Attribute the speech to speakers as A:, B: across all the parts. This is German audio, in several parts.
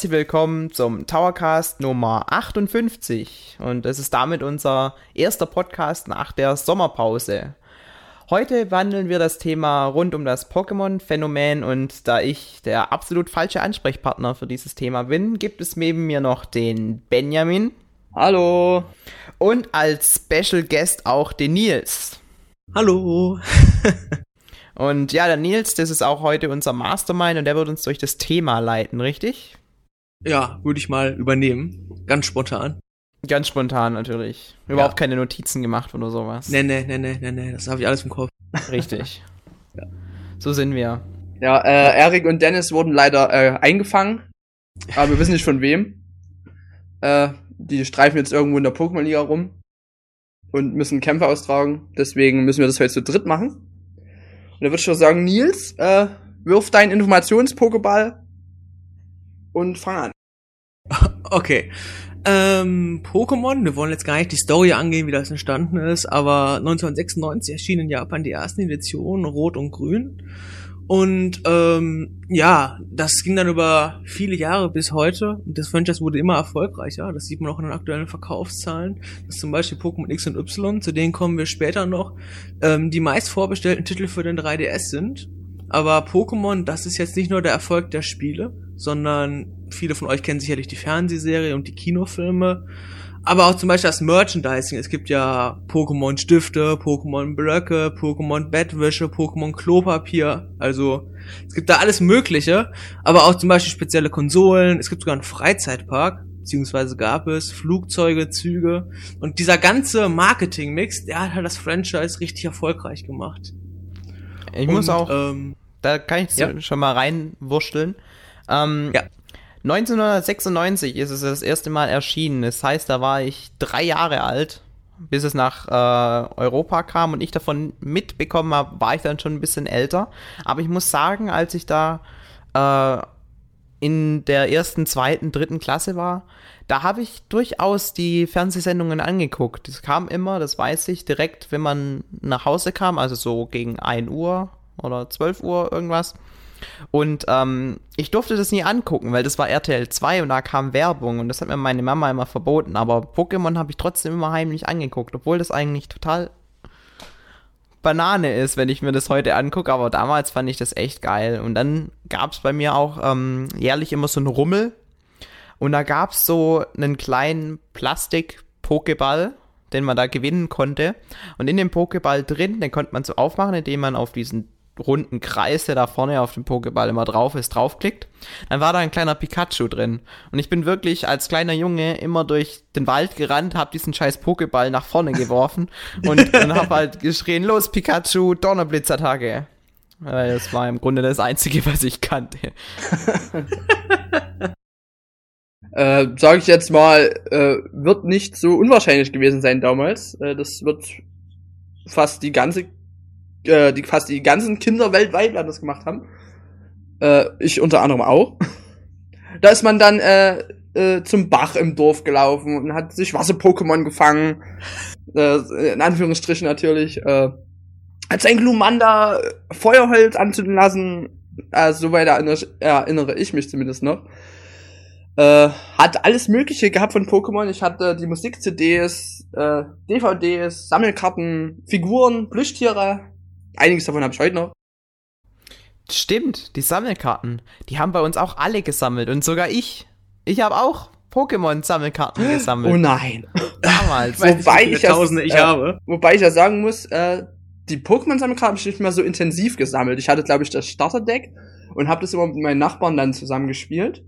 A: herzlich willkommen zum Towercast Nummer 58. Und es ist damit unser erster Podcast nach der Sommerpause. Heute behandeln wir das Thema rund um das Pokémon-Phänomen und da ich der absolut falsche Ansprechpartner für dieses Thema bin, gibt es neben mir noch den Benjamin.
B: Hallo.
A: Und als Special Guest auch den Nils.
C: Hallo.
A: Und ja, der Nils, das ist auch heute unser Mastermind und der wird uns durch das Thema leiten, richtig?
C: Ja, würde ich mal übernehmen. Ganz spontan.
A: Ganz spontan natürlich. Überhaupt ja. keine Notizen gemacht oder sowas.
C: Nee, nee, nee, nee, nee, nee. das habe ich alles im Kopf.
A: Richtig. ja. So sind wir.
B: Ja, äh, Erik und Dennis wurden leider äh, eingefangen. Aber wir wissen nicht von wem. Äh, die streifen jetzt irgendwo in der Pokémon-Liga rum und müssen Kämpfe austragen. Deswegen müssen wir das heute zu dritt machen. Und da würde ich schon sagen, Nils, äh, wirf deinen Informations-Pokéball und fang an.
C: Okay. Ähm, Pokémon, wir wollen jetzt gar nicht die Story angehen, wie das entstanden ist, aber 1996 erschienen in Japan die ersten Editionen, Rot und Grün. Und ähm, ja, das ging dann über viele Jahre bis heute. Und das Franchise wurde immer erfolgreicher. Das sieht man auch in den aktuellen Verkaufszahlen. Das ist zum Beispiel Pokémon X und Y, zu denen kommen wir später noch, ähm, die meist vorbestellten Titel für den 3DS sind. Aber Pokémon, das ist jetzt nicht nur der Erfolg der Spiele, sondern viele von euch kennen sicherlich die Fernsehserie und die Kinofilme. Aber auch zum Beispiel das Merchandising. Es gibt ja Pokémon Stifte, Pokémon Blöcke, Pokémon Bettwäsche, Pokémon Klopapier. Also es gibt da alles Mögliche. Aber auch zum Beispiel spezielle Konsolen. Es gibt sogar einen Freizeitpark. Beziehungsweise gab es Flugzeuge, Züge. Und dieser ganze Marketing-Mix, der hat halt das Franchise richtig erfolgreich gemacht.
A: Ich Und, muss auch, ähm, da kann ich ja? schon mal reinwurschteln. Ähm, ja. 1996 ist es das erste Mal erschienen. Das heißt, da war ich drei Jahre alt, bis es nach äh, Europa kam und ich davon mitbekommen habe, war ich dann schon ein bisschen älter. Aber ich muss sagen, als ich da äh, in der ersten, zweiten, dritten Klasse war, da habe ich durchaus die Fernsehsendungen angeguckt. Das kam immer, das weiß ich, direkt, wenn man nach Hause kam, also so gegen 1 Uhr oder 12 Uhr irgendwas. Und ähm, ich durfte das nie angucken, weil das war RTL 2 und da kam Werbung und das hat mir meine Mama immer verboten. Aber Pokémon habe ich trotzdem immer heimlich angeguckt, obwohl das eigentlich total Banane ist, wenn ich mir das heute angucke. Aber damals fand ich das echt geil. Und dann gab es bei mir auch ähm, jährlich immer so einen Rummel. Und da gab es so einen kleinen Plastik-Pokéball, den man da gewinnen konnte. Und in dem Pokéball drin, den konnte man so aufmachen, indem man auf diesen runden Kreis, der da vorne auf dem Pokéball immer drauf ist, draufklickt, dann war da ein kleiner Pikachu drin. Und ich bin wirklich als kleiner Junge immer durch den Wald gerannt, hab diesen scheiß Pokéball nach vorne geworfen und, und hab halt geschrien, los Pikachu, Donnerblitzattacke. Weil das war im Grunde das Einzige, was ich kannte.
B: äh, sage ich jetzt mal, äh, wird nicht so unwahrscheinlich gewesen sein damals. Äh, das wird fast die ganze äh, die fast die ganzen Kinder weltweit das gemacht haben. Äh, ich unter anderem auch. da ist man dann äh, äh, zum Bach im Dorf gelaufen und hat sich Wasser-Pokémon gefangen. Äh, in Anführungsstrichen natürlich. Äh, hat sein Glumanda Feuerholz anzünden lassen. Äh, soweit erinnere, erinnere ich mich zumindest noch. Äh, hat alles Mögliche gehabt von Pokémon. Ich hatte die Musik-CDs, äh, DVDs, Sammelkarten, Figuren, Plüschtiere, Einiges davon habe ich heute noch.
A: Stimmt, die Sammelkarten. Die haben bei uns auch alle gesammelt und sogar ich. Ich habe auch Pokémon-Sammelkarten gesammelt.
B: Oh nein.
A: Damals.
B: wobei, ich ja,
C: ich äh,
B: wobei ich ja sagen muss, äh, die Pokémon-Sammelkarten habe ich nicht mehr so intensiv gesammelt. Ich hatte, glaube ich, das Starter-Deck und habe das immer mit meinen Nachbarn dann zusammen gespielt.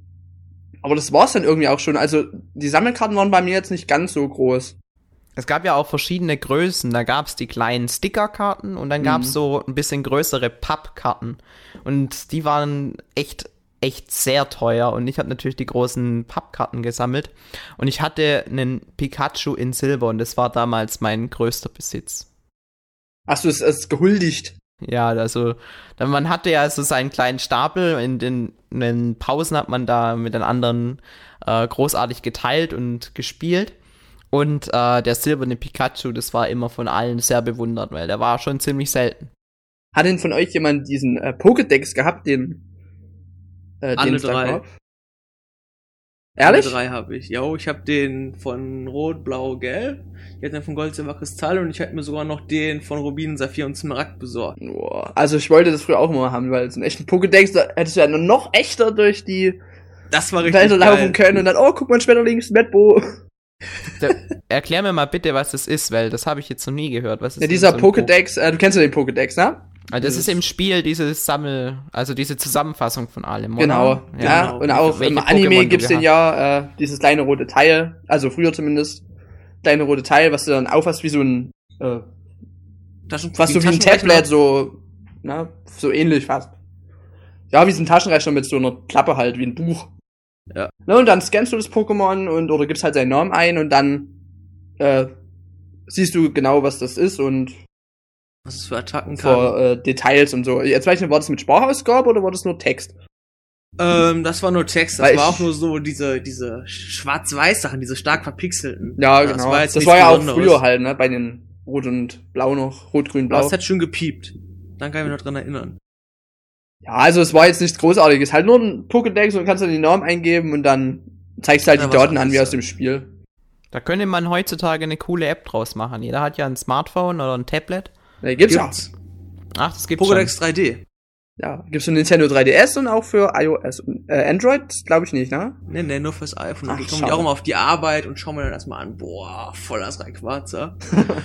B: Aber das war's dann irgendwie auch schon. Also die Sammelkarten waren bei mir jetzt nicht ganz so groß
A: es gab ja auch verschiedene Größen. Da gab es die kleinen Stickerkarten und dann gab es mhm. so ein bisschen größere Pappkarten. Und die waren echt, echt sehr teuer. Und ich habe natürlich die großen Pappkarten gesammelt. Und ich hatte einen Pikachu in Silber und das war damals mein größter Besitz.
B: Hast du es, es gehuldigt?
A: Ja, also man hatte ja so seinen kleinen Stapel. In den, in den Pausen hat man da mit den anderen äh, großartig geteilt und gespielt. Und äh, der silberne Pikachu, das war immer von allen sehr bewundert, weil der war schon ziemlich selten.
B: Hat denn von euch jemand diesen äh, Pokédex gehabt, den
C: äh, Alle den drei.
B: Ehrlich?
C: Alle drei habe ich. Ja, ich habe den von Rot, Blau, Gelb. Ich hatte den von Gold, Silber, Kristall und ich hätte mir sogar noch den von Rubin, Saphir und Smaragd besorgt.
B: Boah. Also ich wollte das früher auch immer haben, weil so einen echten Pokédex, da hättest du ja noch echter durch die
C: das war richtig
B: Wälder laufen können und dann, oh, guck mal, Schmetterlings, Medbo.
A: erklär mir mal bitte, was das ist, weil das habe ich jetzt noch nie gehört. Was ist
B: ja, dieser so Pokédex, äh, du kennst ja den Pokédex, ne?
A: Also das ist im Spiel diese Sammel, also diese Zusammenfassung von allem.
B: Oder? Genau, ja, ja genau. und auch Welche im Anime Pokémon gibt's den ja äh, dieses kleine rote Teil, also früher zumindest, kleine rote Teil, was du dann aufhast wie so ein, äh, Taschen was so wie ein Tablet, so, na, so ähnlich fast. Ja, wie so ein Taschenrechner mit so einer Klappe halt, wie ein Buch. Ja. Ne, und dann scannst du das Pokémon und oder gibst halt seinen Namen ein und dann äh, siehst du genau, was das ist und
C: was es für Attacken
B: kann. Für äh, Details und so. Jetzt weiß ich nicht, war das mit Sprachausgabe oder war das nur Text?
C: Ähm, das war nur Text, das Weil war auch nur so diese, diese Schwarz-Weiß-Sachen, diese stark verpixelten.
B: Ja, genau. Das war, das war ja auch früher halt, ne, bei den Rot und Blau noch, Rot, Grün, Blau. Das
C: hat schön gepiept. Dann kann ich mich noch dran erinnern.
B: Ja, also es war jetzt nichts Großartiges. Halt nur ein Pokédex und kannst dann die Namen eingeben und dann zeigst du halt ja, die Daten an wie aus dem Spiel.
A: Da könnte man heutzutage eine coole App draus machen. Jeder hat ja ein Smartphone oder ein Tablet.
B: Nee, gibt's, gibt's.
A: Ach, das gibt's
C: Pokédex schon. 3D.
B: Ja, gibt's für Nintendo 3DS und auch für iOS. Äh, Android glaube ich nicht, ne?
C: Nee, nee, nur fürs iPhone. Ach, ich komme auch immer auf die Arbeit und schau mir dann erstmal an, boah, voller Rayquaza.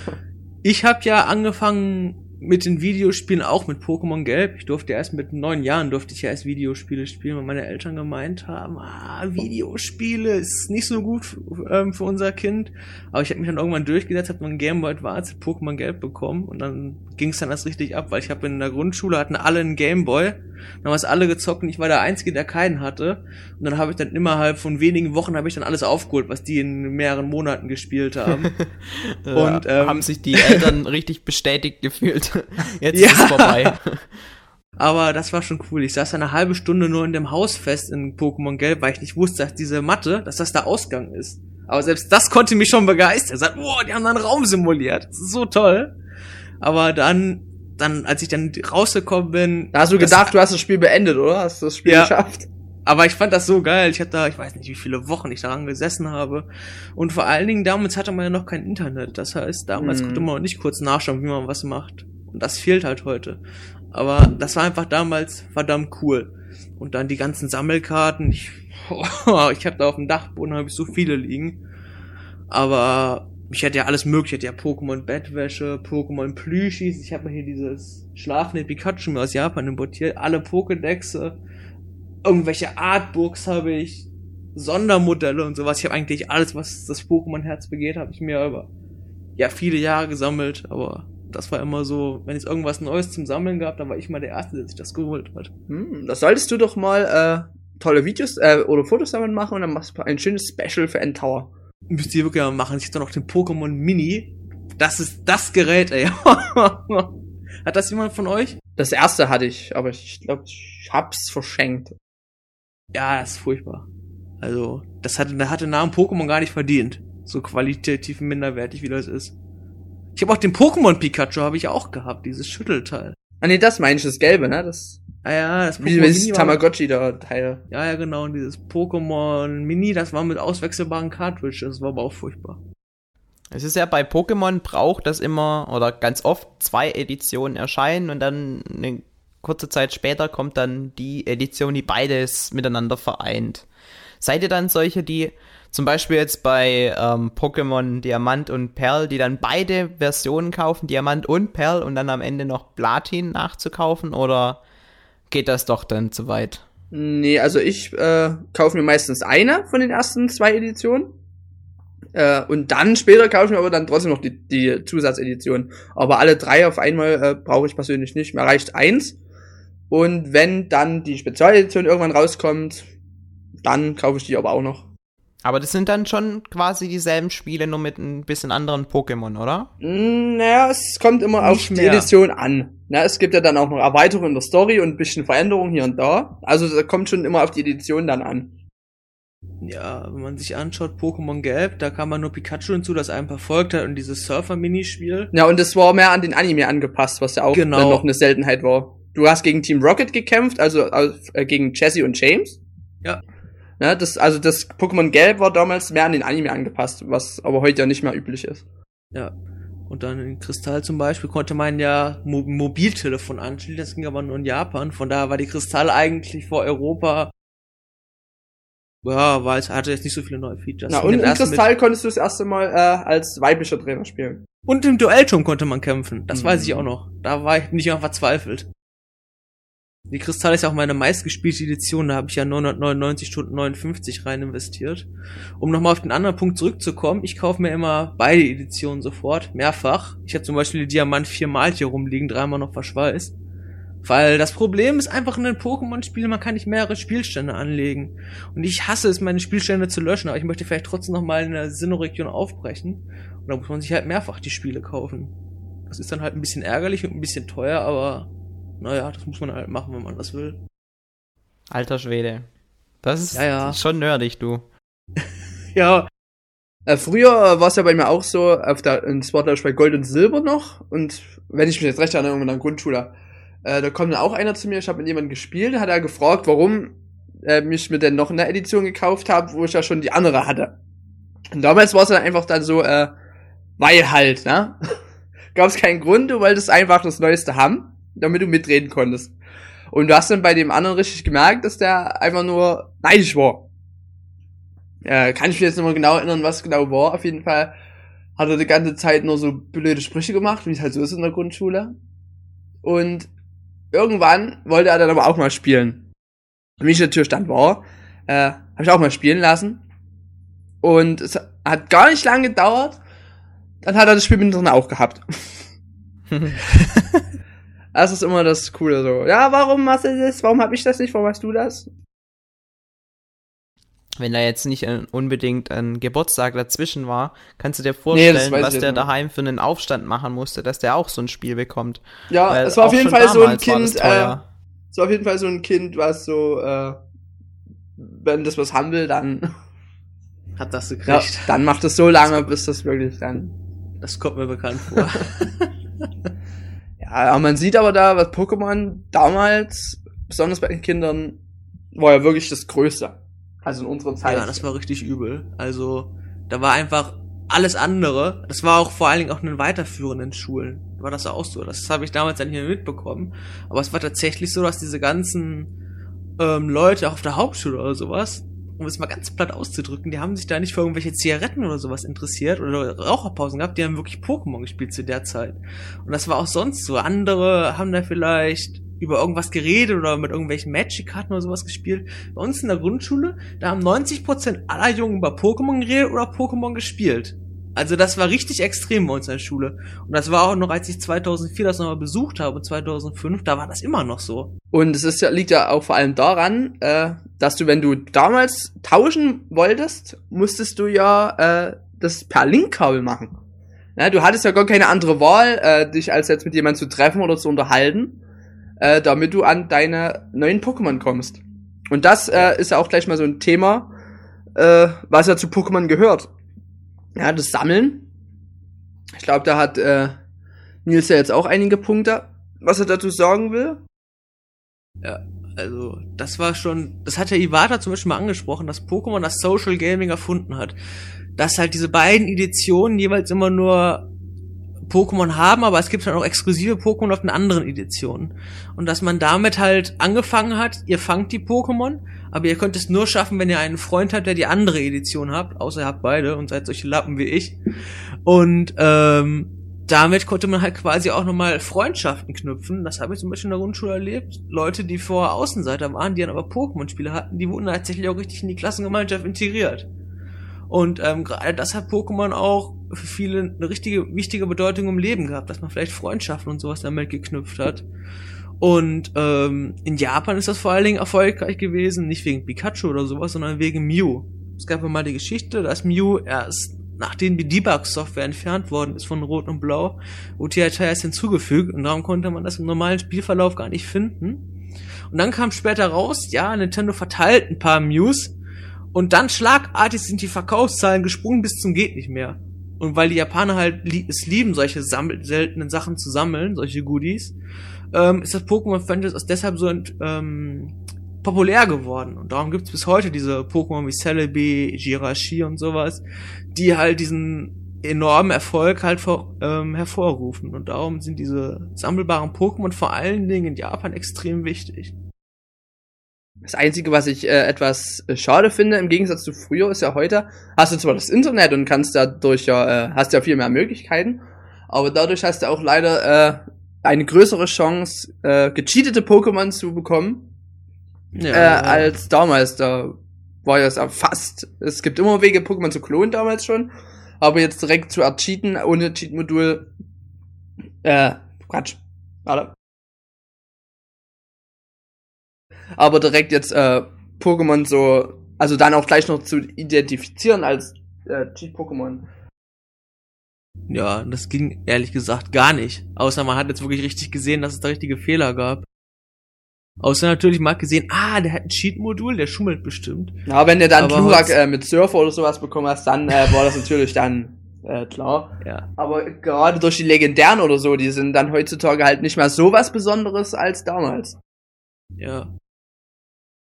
C: ich habe ja angefangen mit den Videospielen auch mit Pokémon Gelb. Ich durfte erst mit neun Jahren durfte ich ja erst Videospiele spielen, weil meine Eltern gemeint haben, ah, Videospiele ist nicht so gut ähm, für unser Kind. Aber ich habe mich dann irgendwann durchgesetzt, habe mein Game Boy Advance Pokémon Gelb bekommen und dann ging es dann erst richtig ab, weil ich habe in der Grundschule hatten alle einen Game Boy dann haben wir es alle gezockt und ich war der Einzige, der keinen hatte. Und dann habe ich dann innerhalb von wenigen Wochen habe ich dann alles aufgeholt, was die in mehreren Monaten gespielt haben.
A: und ähm, haben sich die Eltern richtig bestätigt gefühlt. Jetzt ja. ist es vorbei.
C: Aber das war schon cool. Ich saß eine halbe Stunde nur in dem Haus fest in Pokémon Gelb, weil ich nicht wusste, dass diese Matte, dass das der Ausgang ist. Aber selbst das konnte mich schon begeistern. Ich sagte, boah, die haben da einen Raum simuliert. Das ist so toll. Aber dann dann, als ich dann rausgekommen bin.
B: Da hast du gedacht, du hast das Spiel beendet, oder? Hast du das Spiel ja, geschafft?
C: Aber ich fand das so geil. Ich hatte da, ich weiß nicht, wie viele Wochen ich daran gesessen habe. Und vor allen Dingen damals hatte man ja noch kein Internet. Das heißt, damals hm. konnte man nicht kurz nachschauen, wie man was macht. Und das fehlt halt heute. Aber das war einfach damals verdammt cool. Und dann die ganzen Sammelkarten. Ich, ich habe da auf dem Dachboden habe ich so viele liegen. Aber ich hätte ja alles mögliche, ich hätte ja Pokémon Bettwäsche, Pokémon Plüschis, ich habe mir hier dieses schlafende Pikachu aus Japan importiert, alle Pokédexe, irgendwelche Artbooks habe ich, Sondermodelle und sowas. Ich habe eigentlich alles, was das Pokémon-Herz begeht, habe ich mir über ja viele Jahre gesammelt, aber das war immer so, wenn es irgendwas Neues zum Sammeln gab, dann war ich mal der Erste, der sich das geholt hat.
B: Hm, das solltest du doch mal äh, tolle Videos äh, oder Fotos damit machen und dann machst du ein schönes Special für Endtower.
C: Müsst ihr wirklich mal machen. Ich hab da noch den Pokémon Mini. Das ist das Gerät, ey. Hat das jemand von euch?
B: Das erste hatte ich, aber ich glaube, ich hab's verschenkt.
C: Ja, das ist furchtbar. Also, das hatte, der hatte Namen Pokémon gar nicht verdient. So qualitativ minderwertig, wie das ist. Ich habe auch den Pokémon Pikachu habe ich auch gehabt, dieses Schüttelteil.
B: Ah nee, das meine ich, das gelbe, ne? Das
C: Ah ja,
B: das Pokémon Wie Mini Tamagotchi da Teil.
C: Ja, ja, genau. Und dieses Pokémon Mini, das war mit auswechselbaren Cartridges. Das war aber auch furchtbar.
A: Es ist ja bei Pokémon braucht das immer oder ganz oft zwei Editionen erscheinen und dann eine kurze Zeit später kommt dann die Edition, die beides miteinander vereint. Seid ihr dann solche, die zum Beispiel jetzt bei ähm, Pokémon Diamant und Perl, die dann beide Versionen kaufen, Diamant und Perl und dann am Ende noch Platin nachzukaufen oder geht das doch dann zu weit.
B: Nee, also ich äh, kaufe mir meistens eine von den ersten zwei Editionen. Äh, und dann später kaufe ich mir aber dann trotzdem noch die, die Zusatzedition. Aber alle drei auf einmal äh, brauche ich persönlich nicht. Mir reicht eins. Und wenn dann die Spezialedition irgendwann rauskommt, dann kaufe ich die aber auch noch.
A: Aber das sind dann schon quasi dieselben Spiele, nur mit ein bisschen anderen Pokémon, oder?
B: Mm, naja, es kommt immer Nicht auf mehr. die Edition an. Na, es gibt ja dann auch noch Erweiterungen in der Story und ein bisschen Veränderungen hier und da. Also da kommt schon immer auf die Edition dann an.
C: Ja, wenn man sich anschaut, Pokémon Gelb, da kam man nur Pikachu hinzu, das einen verfolgt hat und dieses Surfer-Minispiel.
B: Ja, und es war mehr an den Anime angepasst, was ja auch genau. dann noch eine Seltenheit war. Du hast gegen Team Rocket gekämpft, also äh, gegen Jesse und James.
C: Ja.
B: Ne, das, also das Pokémon Gelb war damals mehr an den Anime angepasst, was aber heute ja nicht mehr üblich ist.
C: Ja. Und dann in Kristall zum Beispiel konnte man ja Mo Mobiltelefon anschließen, das ging aber nur in Japan. Von daher war die Kristall eigentlich vor Europa. Ja, weil es hatte jetzt nicht so viele neue Features.
B: Na, und in Kristall konntest du das erste Mal äh, als weiblicher Trainer spielen.
C: Und im Duellturm konnte man kämpfen. Das mhm. weiß ich auch noch. Da war ich nicht immer verzweifelt. Die Kristall ist ja auch meine meistgespielte Edition, da habe ich ja 999 Stunden 59 rein investiert. Um nochmal auf den anderen Punkt zurückzukommen, ich kaufe mir immer beide Editionen sofort, mehrfach. Ich habe zum Beispiel die Diamant viermal hier rumliegen, dreimal noch verschweißt. Weil das Problem ist einfach in den Pokémon-Spielen, man kann nicht mehrere Spielstände anlegen. Und ich hasse es, meine Spielstände zu löschen, aber ich möchte vielleicht trotzdem nochmal in der Sinnoh-Region aufbrechen. Und da muss man sich halt mehrfach die Spiele kaufen. Das ist dann halt ein bisschen ärgerlich und ein bisschen teuer, aber naja, das muss man halt machen, wenn man das will.
A: Alter Schwede. Das ist ja, ja. schon nerdig, du.
B: ja. Äh, früher war es ja bei mir auch so, auf der, glaube ich bei Gold und Silber noch. Und wenn ich mich jetzt recht erinnere, in der Grundschule, äh, da kommt dann auch einer zu mir, ich habe mit jemandem gespielt, hat er gefragt, warum äh, mich mir denn noch eine Edition gekauft habe, wo ich ja schon die andere hatte. Und damals war es dann einfach dann so, äh, weil halt, ne? Gab es keinen Grund, du wolltest einfach das Neueste haben damit du mitreden konntest. Und du hast dann bei dem anderen richtig gemerkt, dass der einfach nur neidisch war. Ja, kann ich mich jetzt nicht mehr genau erinnern, was genau war. Auf jeden Fall hat er die ganze Zeit nur so blöde Sprüche gemacht, wie es halt so ist in der Grundschule. Und irgendwann wollte er dann aber auch mal spielen. Und wie ich natürlich dann war, äh, habe ich auch mal spielen lassen. Und es hat gar nicht lange gedauert. Dann hat er das Spiel mit drin auch gehabt. Das ist immer das Coole so. Ja, warum machst du das? Warum hab ich das nicht? Warum hast du das?
A: Wenn da jetzt nicht ein, unbedingt ein Geburtstag dazwischen war, kannst du dir vorstellen, nee, was der daheim für einen Aufstand machen musste, dass der auch so ein Spiel bekommt.
B: Ja, Weil es war auf jeden Fall so ein Kind, äh, es war auf jeden Fall so ein Kind, was so, äh, wenn das was haben will, dann
C: hat das gekriegt.
B: Ja, dann macht es so lange, bis das wirklich dann.
C: Das kommt mir bekannt vor.
B: Ja, man sieht aber da, was Pokémon damals, besonders bei den Kindern, war ja wirklich das Größte. Also in unserer Zeit.
C: Ja, das war richtig übel. Also, da war einfach alles andere. Das war auch vor allen Dingen auch in den weiterführenden Schulen. War das auch so. Das habe ich damals dann hier mitbekommen. Aber es war tatsächlich so, dass diese ganzen ähm, Leute auch auf der Hauptschule oder sowas, um es mal ganz platt auszudrücken, die haben sich da nicht für irgendwelche Zigaretten oder sowas interessiert oder Raucherpausen gehabt, die haben wirklich Pokémon gespielt zu der Zeit. Und das war auch sonst so. Andere haben da vielleicht über irgendwas geredet oder mit irgendwelchen Magic-Karten oder sowas gespielt. Bei uns in der Grundschule, da haben 90% aller Jungen über Pokémon geredet oder Pokémon gespielt. Also das war richtig extrem bei uns in der Schule. Und das war auch noch, als ich 2004 das nochmal besucht habe, 2005, da war das immer noch so.
B: Und es ist ja, liegt ja auch vor allem daran, äh, dass du, wenn du damals tauschen wolltest, musstest du ja äh, das per Linkkabel machen. Ja, du hattest ja gar keine andere Wahl, äh, dich als jetzt mit jemandem zu treffen oder zu unterhalten, äh, damit du an deine neuen Pokémon kommst. Und das äh, ist ja auch gleich mal so ein Thema, äh, was ja zu Pokémon gehört ja, das Sammeln. Ich glaube, da hat äh, Nils ja jetzt auch einige Punkte, was er dazu sagen will.
C: Ja, also das war schon, das hat ja Iwata zum Beispiel mal angesprochen, dass Pokémon das Social Gaming erfunden hat. Dass halt diese beiden Editionen jeweils immer nur Pokémon haben, aber es gibt halt auch exklusive Pokémon auf den anderen Editionen. Und dass man damit halt angefangen hat, ihr fangt die Pokémon, aber ihr könnt es nur schaffen, wenn ihr einen Freund habt, der die andere Edition habt, außer ihr habt beide und seid solche Lappen wie ich. Und ähm, damit konnte man halt quasi auch nochmal Freundschaften knüpfen. Das habe ich zum Beispiel in der Grundschule erlebt. Leute, die vorher Außenseiter waren, die dann aber Pokémon-Spiele hatten, die wurden tatsächlich auch richtig in die Klassengemeinschaft integriert. Und ähm, gerade das hat Pokémon auch für viele eine richtige, wichtige Bedeutung im Leben gehabt, dass man vielleicht Freundschaften und sowas damit geknüpft hat. Und ähm, in Japan ist das vor allen Dingen erfolgreich gewesen, nicht wegen Pikachu oder sowas, sondern wegen Mew. Es gab ja mal die Geschichte, dass Mew erst nachdem die Debug-Software entfernt worden ist von Rot und Blau, erst hinzugefügt und darum konnte man das im normalen Spielverlauf gar nicht finden. Und dann kam später raus, ja, Nintendo verteilt ein paar Mews und dann schlagartig sind die Verkaufszahlen gesprungen bis zum geht nicht mehr. Und weil die Japaner halt es lieben, solche seltenen Sachen zu sammeln, solche Goodies, ähm, ist das Pokémon Franchise deshalb so ähm, populär geworden. Und darum gibt's bis heute diese Pokémon wie Celebi, Jirachi und sowas, die halt diesen enormen Erfolg halt vor, ähm, hervorrufen. Und darum sind diese sammelbaren Pokémon vor allen Dingen in Japan extrem wichtig.
B: Das Einzige, was ich äh, etwas äh, schade finde, im Gegensatz zu früher, ist ja heute, hast du zwar das Internet und kannst dadurch ja, äh, hast ja viel mehr Möglichkeiten, aber dadurch hast du auch leider äh, eine größere Chance, äh, gecheatete Pokémon zu bekommen, ja, äh, ja. als damals. Da war ja es fast. Es gibt immer Wege, Pokémon zu klonen damals schon, aber jetzt direkt zu ercheaten ohne Cheat-Modul, äh, Quatsch. Warte. aber direkt jetzt äh, Pokémon so, also dann auch gleich noch zu identifizieren als äh, Cheat-Pokémon.
C: Ja, das ging ehrlich gesagt gar nicht. Außer man hat jetzt wirklich richtig gesehen, dass es da richtige Fehler gab. Außer natürlich mal gesehen, ah, der hat ein Cheat-Modul, der schummelt bestimmt.
B: Ja, wenn du dann Glurak äh, mit Surfer oder sowas bekommen hast, dann äh, war das natürlich dann äh, klar. Ja. Aber gerade durch die Legendären oder so, die sind dann heutzutage halt nicht mehr so was Besonderes als damals.
C: Ja.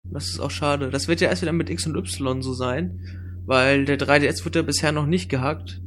C: Das ist auch schade. Das wird ja erst wieder mit X und Y so sein, weil der 3DS wird ja bisher noch nicht gehackt.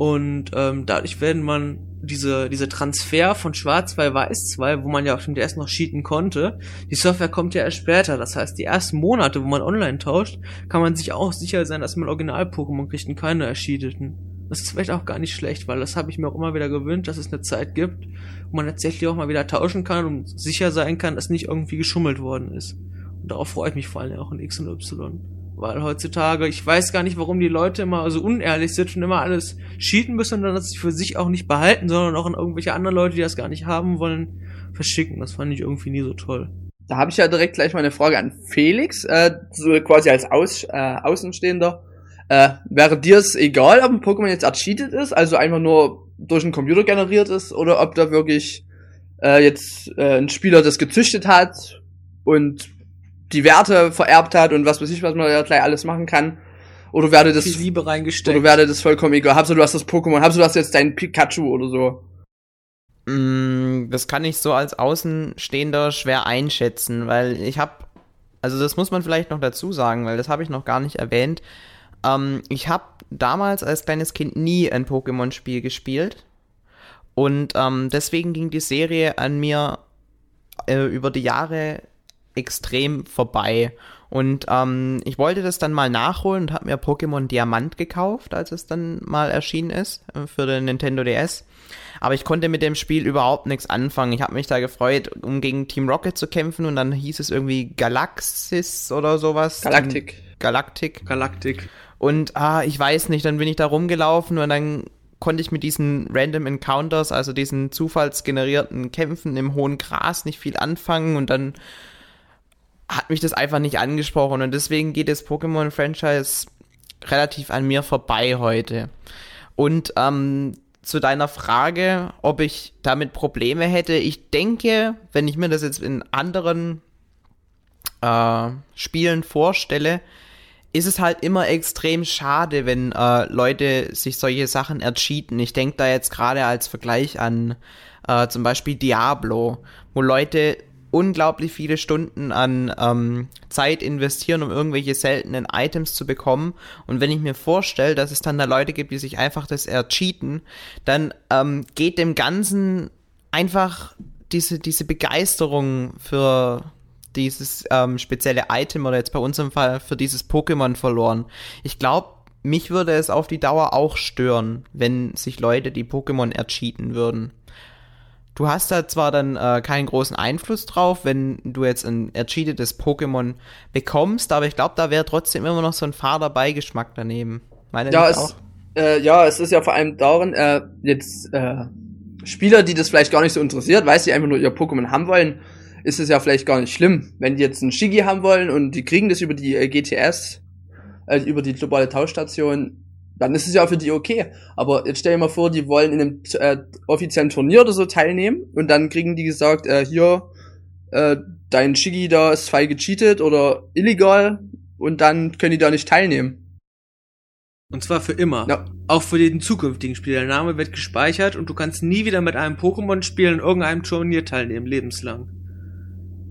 C: Und ähm, dadurch werden man diese, diese Transfer von Schwarz 2 Weiß 2, wo man ja auf dem DS noch cheaten konnte, die Software kommt ja erst später. Das heißt, die ersten Monate, wo man online tauscht, kann man sich auch sicher sein, dass man Original-Pokémon kriegt und keine erschiedeten. Das ist vielleicht auch gar nicht schlecht, weil das habe ich mir auch immer wieder gewünscht, dass es eine Zeit gibt, wo man tatsächlich auch mal wieder tauschen kann und sicher sein kann, dass nicht irgendwie geschummelt worden ist. Und darauf freue ich mich vor allem auch in X und Y. Weil heutzutage, ich weiß gar nicht, warum die Leute immer so unehrlich sind und immer alles cheaten müssen und dann das für sich auch nicht behalten, sondern auch an irgendwelche anderen Leute, die das gar nicht haben wollen, verschicken. Das fand ich irgendwie nie so toll.
B: Da habe ich ja direkt gleich mal eine Frage an Felix, äh, so quasi als Aus, äh, Außenstehender. Äh, wäre dir es egal, ob ein Pokémon jetzt ercheatet ist, also einfach nur durch einen Computer generiert ist, oder ob da wirklich äh, jetzt äh, ein Spieler das gezüchtet hat und die Werte vererbt hat und was weiß ich, was man ja gleich alles machen kann. Oder werde das.
C: Viel Liebe reingesteckt.
B: Oder werde das vollkommen egal. Habst du, du hast das Pokémon, habst du, hast jetzt dein Pikachu oder so.
A: Mm, das kann ich so als Außenstehender schwer einschätzen, weil ich habe, also das muss man vielleicht noch dazu sagen, weil das habe ich noch gar nicht erwähnt. Ähm, ich habe damals als kleines Kind nie ein Pokémon-Spiel gespielt und ähm, deswegen ging die Serie an mir äh, über die Jahre extrem vorbei. Und ähm, ich wollte das dann mal nachholen und habe mir Pokémon Diamant gekauft, als es dann mal erschienen ist äh, für den Nintendo DS. Aber ich konnte mit dem Spiel überhaupt nichts anfangen. Ich habe mich da gefreut, um gegen Team Rocket zu kämpfen und dann hieß es irgendwie Galaxis oder sowas.
B: Galaktik.
A: Galaktik.
C: Galaktik.
A: Und ah, ich weiß nicht, dann bin ich da rumgelaufen und dann konnte ich mit diesen Random Encounters, also diesen zufallsgenerierten Kämpfen im hohen Gras nicht viel anfangen und dann hat mich das einfach nicht angesprochen und deswegen geht das Pokémon-Franchise relativ an mir vorbei heute. Und ähm, zu deiner Frage, ob ich damit Probleme hätte, ich denke, wenn ich mir das jetzt in anderen äh, Spielen vorstelle, ist es halt immer extrem schade, wenn äh, Leute sich solche Sachen ercheaten. Ich denke da jetzt gerade als Vergleich an äh, zum Beispiel Diablo, wo Leute unglaublich viele Stunden an ähm, Zeit investieren, um irgendwelche seltenen Items zu bekommen. Und wenn ich mir vorstelle, dass es dann da Leute gibt, die sich einfach das ercheaten, dann ähm, geht dem Ganzen einfach diese, diese Begeisterung für dieses ähm, spezielle Item oder jetzt bei uns im Fall für dieses Pokémon verloren. Ich glaube, mich würde es auf die Dauer auch stören, wenn sich Leute die Pokémon ercheaten würden. Du hast da zwar dann äh, keinen großen Einfluss drauf, wenn du jetzt ein ercheatetes Pokémon bekommst, aber ich glaube, da wäre trotzdem immer noch so ein fader Beigeschmack daneben.
B: Meine ja, es? Äh, ja, es ist ja vor allem darin, äh, jetzt äh, Spieler, die das vielleicht gar nicht so interessiert, weil sie einfach nur ihr Pokémon haben wollen, ist es ja vielleicht gar nicht schlimm. Wenn die jetzt ein Shigi haben wollen und die kriegen das über die äh, GTS, äh, über die globale Tauschstation, dann ist es ja für die okay. Aber jetzt stell dir mal vor, die wollen in einem äh, offiziellen Turnier oder so teilnehmen und dann kriegen die gesagt, äh, hier, äh, dein Shigi da ist frei gecheatet oder illegal und dann können die da nicht teilnehmen.
C: Und zwar für immer. Ja. Auch für den zukünftigen Spiel. Der Name wird gespeichert und du kannst nie wieder mit einem Pokémon-Spiel in irgendeinem Turnier teilnehmen, lebenslang.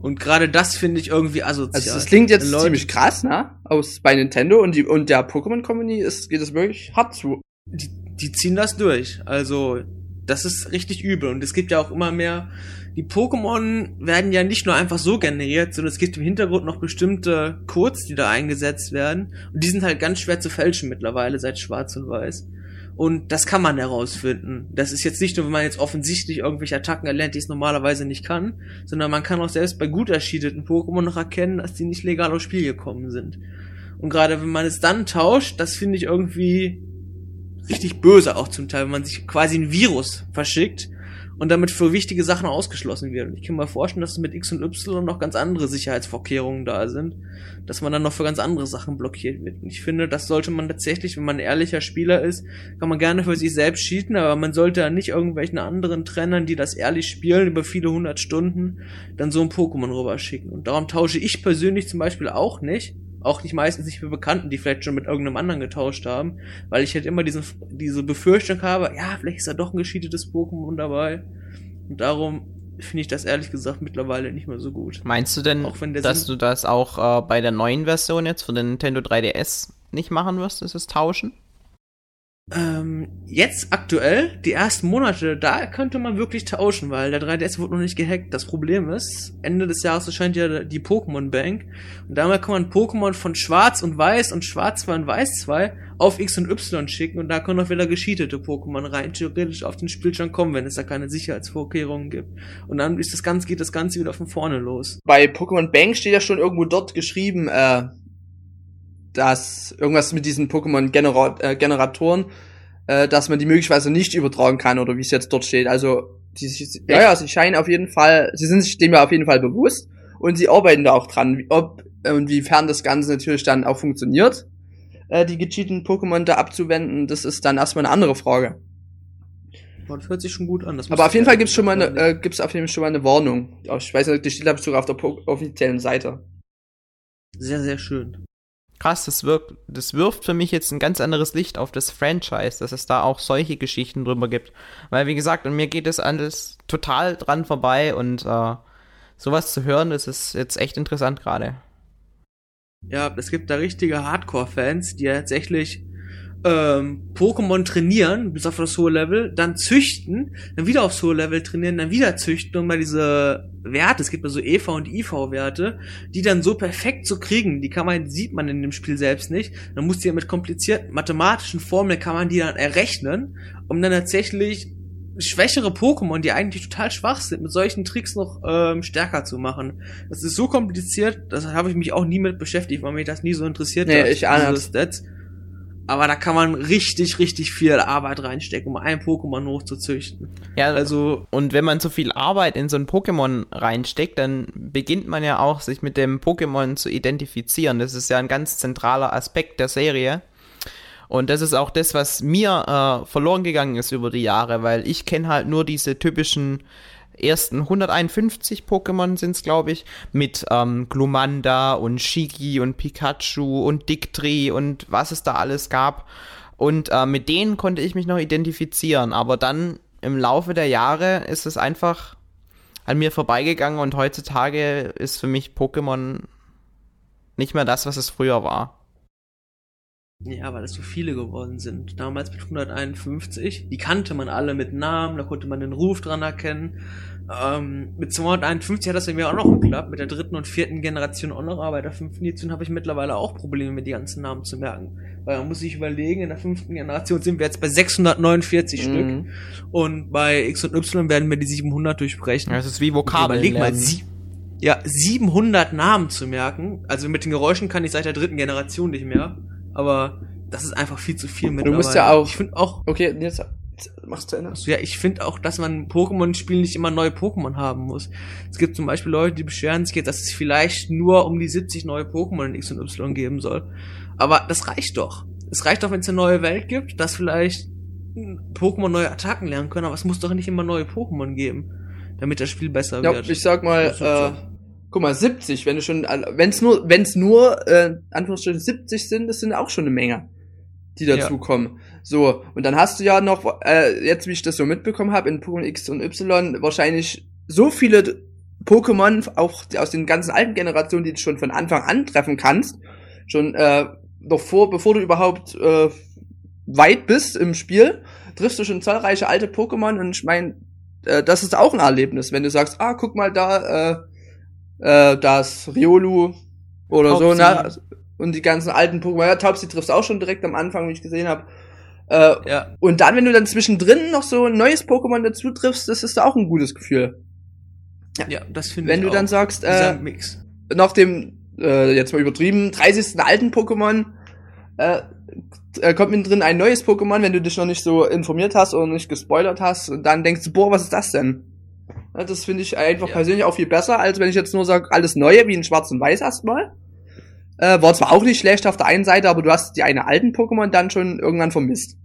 C: Und gerade das finde ich irgendwie asozial.
B: Also das klingt jetzt Leute, ziemlich krass, ne? Aus bei Nintendo und die und der Pokémon Company ist geht es wirklich hart zu.
C: Die, die ziehen das durch. Also das ist richtig übel und es gibt ja auch immer mehr die Pokémon werden ja nicht nur einfach so generiert, sondern es gibt im Hintergrund noch bestimmte Codes, die da eingesetzt werden und die sind halt ganz schwer zu fälschen mittlerweile seit Schwarz und Weiß. Und das kann man herausfinden. Das ist jetzt nicht nur, wenn man jetzt offensichtlich irgendwelche Attacken erlernt, die es normalerweise nicht kann, sondern man kann auch selbst bei gut erschiedenen Pokémon noch erkennen, dass die nicht legal aufs Spiel gekommen sind. Und gerade wenn man es dann tauscht, das finde ich irgendwie richtig böse auch zum Teil, wenn man sich quasi ein Virus verschickt und damit für wichtige Sachen ausgeschlossen wird. Und ich kann mir vorstellen, dass mit X und Y noch ganz andere Sicherheitsvorkehrungen da sind, dass man dann noch für ganz andere Sachen blockiert wird. Und ich finde, das sollte man tatsächlich, wenn man ein ehrlicher Spieler ist, kann man gerne für sich selbst cheaten, aber man sollte ja nicht irgendwelchen anderen Trennern, die das ehrlich spielen, über viele hundert Stunden, dann so ein Pokémon rüberschicken. Und darum tausche ich persönlich zum Beispiel auch nicht, auch nicht meistens nicht für Bekannten, die vielleicht schon mit irgendeinem anderen getauscht haben, weil ich halt immer diesen, diese Befürchtung habe, ja, vielleicht ist da doch ein gescheatetes Pokémon dabei. Und darum finde ich das ehrlich gesagt mittlerweile nicht mehr so gut.
A: Meinst du denn, dass Sinn du das auch äh, bei der neuen Version jetzt von den Nintendo 3DS nicht machen wirst, ist es tauschen?
C: Ähm, jetzt aktuell, die ersten Monate, da könnte man wirklich tauschen, weil der 3DS wird noch nicht gehackt. Das Problem ist, Ende des Jahres erscheint ja die Pokémon Bank und damit kann man Pokémon von Schwarz und Weiß und Schwarz 2 und Weiß 2 auf X und Y schicken und da können auch wieder gescheatete Pokémon rein theoretisch auf den Spielstand kommen, wenn es da keine Sicherheitsvorkehrungen gibt. Und dann ist das Ganze, geht das Ganze wieder von vorne los.
B: Bei Pokémon Bank steht ja schon irgendwo dort geschrieben, äh, dass irgendwas mit diesen Pokémon-Generatoren, äh, äh, dass man die möglicherweise nicht übertragen kann oder wie es jetzt dort steht. Also, die, ja, ja, sie scheinen auf jeden Fall, sie sind sich dem ja auf jeden Fall bewusst und sie arbeiten da auch dran, ob und wiefern das Ganze natürlich dann auch funktioniert, äh, die gecheateten Pokémon da abzuwenden, das ist dann erstmal eine andere Frage.
C: Das hört sich schon gut an.
B: Aber auf jeden Fall gibt's schon mal eine, äh, gibt's auf jeden Fall schon mal eine Warnung. Ich weiß nicht, die steht glaube ich sogar auf der offiziellen Seite.
C: Sehr, sehr schön
A: krass, das, wirkt, das wirft für mich jetzt ein ganz anderes Licht auf das Franchise, dass es da auch solche Geschichten drüber gibt. Weil, wie gesagt, und mir geht das alles total dran vorbei und äh, sowas zu hören, das ist jetzt echt interessant gerade.
C: Ja, es gibt da richtige Hardcore-Fans, die tatsächlich ähm, Pokémon trainieren bis auf das hohe Level, dann züchten, dann wieder aufs hohe Level trainieren, dann wieder züchten und mal diese Werte, es gibt ja so EV und IV-Werte, die dann so perfekt zu kriegen, die kann man, sieht man in dem Spiel selbst nicht. Dann muss die ja mit komplizierten mathematischen Formeln kann man die dann errechnen, um dann tatsächlich schwächere Pokémon, die eigentlich total schwach sind, mit solchen Tricks noch ähm, stärker zu machen. Das ist so kompliziert, das habe ich mich auch nie mit beschäftigt, weil mich das nie so interessiert
B: nee, hat. Ich ahne.
C: Stats. Aber da kann man richtig, richtig viel Arbeit reinstecken, um ein Pokémon hochzuzüchten.
A: Ja, also, und wenn man so viel Arbeit in so ein Pokémon reinsteckt, dann beginnt man ja auch, sich mit dem Pokémon zu identifizieren. Das ist ja ein ganz zentraler Aspekt der Serie. Und das ist auch das, was mir äh, verloren gegangen ist über die Jahre, weil ich kenne halt nur diese typischen ersten 151 Pokémon sind es, glaube ich, mit ähm, Glumanda und Shigi und Pikachu und Dictri und was es da alles gab. Und äh, mit denen konnte ich mich noch identifizieren, aber dann im Laufe der Jahre ist es einfach an mir vorbeigegangen und heutzutage ist für mich Pokémon nicht mehr das, was es früher war.
C: Ja, weil es so viele geworden sind. Damals mit 151, die kannte man alle mit Namen, da konnte man den Ruf dran erkennen. Ähm, mit 251 hat das bei mir auch noch geklappt, mit der dritten und vierten Generation auch noch, aber bei der fünften Edition habe ich mittlerweile auch Probleme, mir die ganzen Namen zu merken. Weil man muss sich überlegen, in der fünften Generation sind wir jetzt bei 649 mhm. Stück und bei X und Y werden wir die 700 durchbrechen.
A: Das ist wie Vokabeln. Überleg
C: mal, sie ja, 700 Namen zu merken. Also mit den Geräuschen kann ich seit der dritten Generation nicht mehr, aber das ist einfach viel zu viel
B: mittlerweile. Du musst ja auch.
C: Ich finde auch.
B: Okay, jetzt machst du Ende.
C: Also, ja, ich finde auch, dass man Pokémon-Spielen nicht immer neue Pokémon haben muss. Es gibt zum Beispiel Leute, die beschweren sich jetzt, dass es vielleicht nur um die 70 neue Pokémon in X und Y geben soll. Aber das reicht doch. Es reicht doch, wenn es eine neue Welt gibt, dass vielleicht Pokémon neue Attacken lernen können, aber es muss doch nicht immer neue Pokémon geben, damit das Spiel besser
B: ja,
C: wird.
B: Ich sag mal, äh, guck mal, 70, wenn du schon, wenn es nur, wenn es nur, äh, Anführungsstrichen 70 sind, das sind auch schon eine Menge die dazukommen. Ja. So, und dann hast du ja noch, äh, jetzt wie ich das so mitbekommen habe, in Pokémon X und Y wahrscheinlich so viele Pokémon, auch aus den ganzen alten Generationen, die du schon von Anfang an treffen kannst, schon äh, noch vor, bevor du überhaupt äh, weit bist im Spiel, triffst du schon zahlreiche alte Pokémon und ich meine, äh, das ist auch ein Erlebnis, wenn du sagst, ah, guck mal da, äh, äh, das Riolu oder Taubsi. so, ne? Und die ganzen alten Pokémon, ja, Taubsi triffst auch schon direkt am Anfang, wie ich gesehen habe. Äh, ja. Und dann, wenn du dann zwischendrin noch so ein neues Pokémon dazu triffst, das ist da auch ein gutes Gefühl.
C: Ja, ja das finde ich
B: Wenn du auch. dann sagst, äh, Mix. nach dem, äh, jetzt mal übertrieben, 30. alten Pokémon, äh, äh, kommt mittendrin ein neues Pokémon, wenn du dich noch nicht so informiert hast oder nicht gespoilert hast, und dann denkst du, boah, was ist das denn? Ja, das finde ich einfach ja. persönlich auch viel besser, als wenn ich jetzt nur sage, alles Neue, wie in Schwarz und Weiß erstmal. Äh, war zwar auch nicht schlecht auf der einen Seite, aber du hast die eine alten Pokémon dann schon irgendwann vermisst.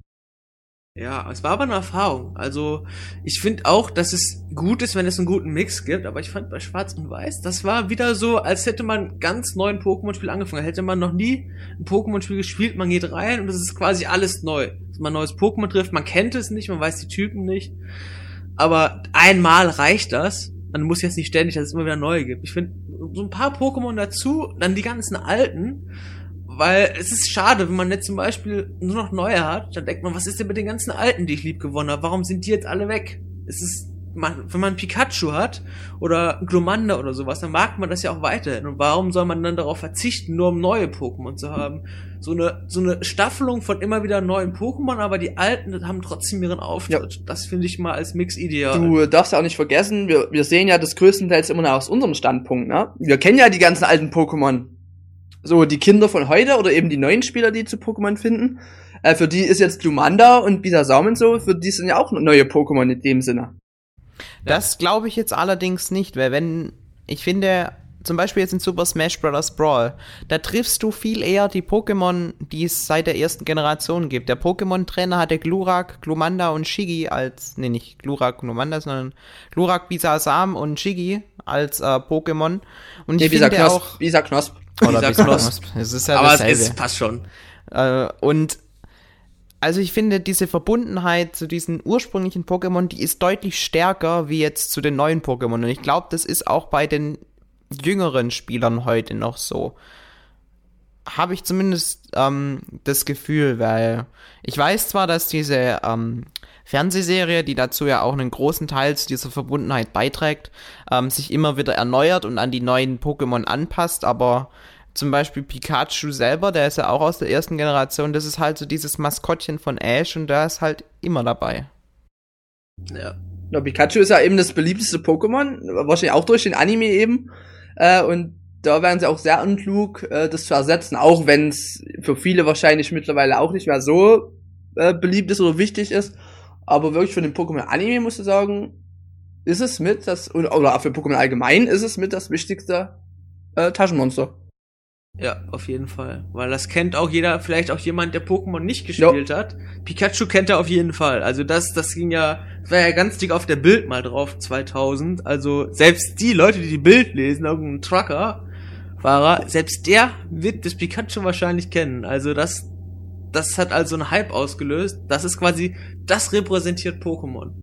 C: Ja, es war aber eine Erfahrung. Also ich finde auch, dass es gut ist, wenn es einen guten Mix gibt, aber ich fand bei Schwarz und Weiß, das war wieder so, als hätte man ganz neuen Pokémon-Spiel angefangen. Hätte man noch nie ein Pokémon-Spiel gespielt, man geht rein und es ist quasi alles neu. Dass man ein neues Pokémon trifft, man kennt es nicht, man weiß die Typen nicht. Aber einmal reicht das. Man muss jetzt nicht ständig, dass es immer wieder neue gibt. Ich finde, so ein paar Pokémon dazu, dann die ganzen alten weil es ist schade, wenn man jetzt zum Beispiel nur noch neue hat, dann denkt man, was ist denn mit den ganzen alten, die ich lieb gewonnen habe? Warum sind die jetzt alle weg? Es ist, man, wenn man Pikachu hat oder Glomanda oder sowas, dann mag man das ja auch weiterhin. Und warum soll man dann darauf verzichten, nur um neue Pokémon zu haben? So eine, so eine Staffelung von immer wieder neuen Pokémon, aber die alten haben trotzdem ihren Auftritt. Ja. Das finde ich mal als Mix ideal.
B: Du darfst ja auch nicht vergessen, wir, wir sehen ja das größtenteils immer noch aus unserem Standpunkt, ne? Wir kennen ja die ganzen alten Pokémon so die Kinder von heute oder eben die neuen Spieler, die zu Pokémon finden, äh, für die ist jetzt Glumanda und Bisasam und so, für die sind ja auch neue Pokémon in dem Sinne.
A: Das glaube ich jetzt allerdings nicht, weil wenn, ich finde, zum Beispiel jetzt in Super Smash Bros. Brawl, da triffst du viel eher die Pokémon, die es seit der ersten Generation gibt. Der Pokémon-Trainer hatte Glurak, Glumanda und Shigi als, nee, nicht Glurak, Glumanda, sondern Glurak, Bisasam und Shigi als äh, Pokémon. Und
B: ich nee, finde auch... Bisa Knosp.
A: Oder Bisaknosp.
C: Es ist ja Aber dasselbe. es passt schon.
A: Äh, und also ich finde, diese Verbundenheit zu diesen ursprünglichen Pokémon, die ist deutlich stärker wie jetzt zu den neuen Pokémon. Und ich glaube, das ist auch bei den jüngeren Spielern heute noch so. Habe ich zumindest ähm, das Gefühl, weil ich weiß zwar, dass diese ähm, Fernsehserie, die dazu ja auch einen großen Teil zu dieser Verbundenheit beiträgt, ähm, sich immer wieder erneuert und an die neuen Pokémon anpasst, aber zum Beispiel Pikachu selber, der ist ja auch aus der ersten Generation, das ist halt so dieses Maskottchen von Ash und der ist halt immer dabei.
B: Ja. ja Pikachu ist ja eben das beliebteste Pokémon, wahrscheinlich auch durch den Anime eben. Äh, und da wären sie auch sehr unklug, äh, das zu ersetzen, auch wenn es für viele wahrscheinlich mittlerweile auch nicht mehr so äh, beliebt ist oder wichtig ist. Aber wirklich für den Pokémon-Anime musst du sagen, ist es mit das, oder für Pokémon allgemein ist es mit das wichtigste äh, Taschenmonster.
C: Ja, auf jeden Fall. Weil das kennt auch jeder, vielleicht auch jemand, der Pokémon nicht gespielt jo. hat. Pikachu kennt er auf jeden Fall. Also das, das ging ja, das war ja ganz dick auf der Bild mal drauf, 2000. Also selbst die Leute, die die Bild lesen, irgendein Trucker-Fahrer, selbst der wird das Pikachu wahrscheinlich kennen. Also das, das hat also einen Hype ausgelöst. Das ist quasi, das repräsentiert Pokémon.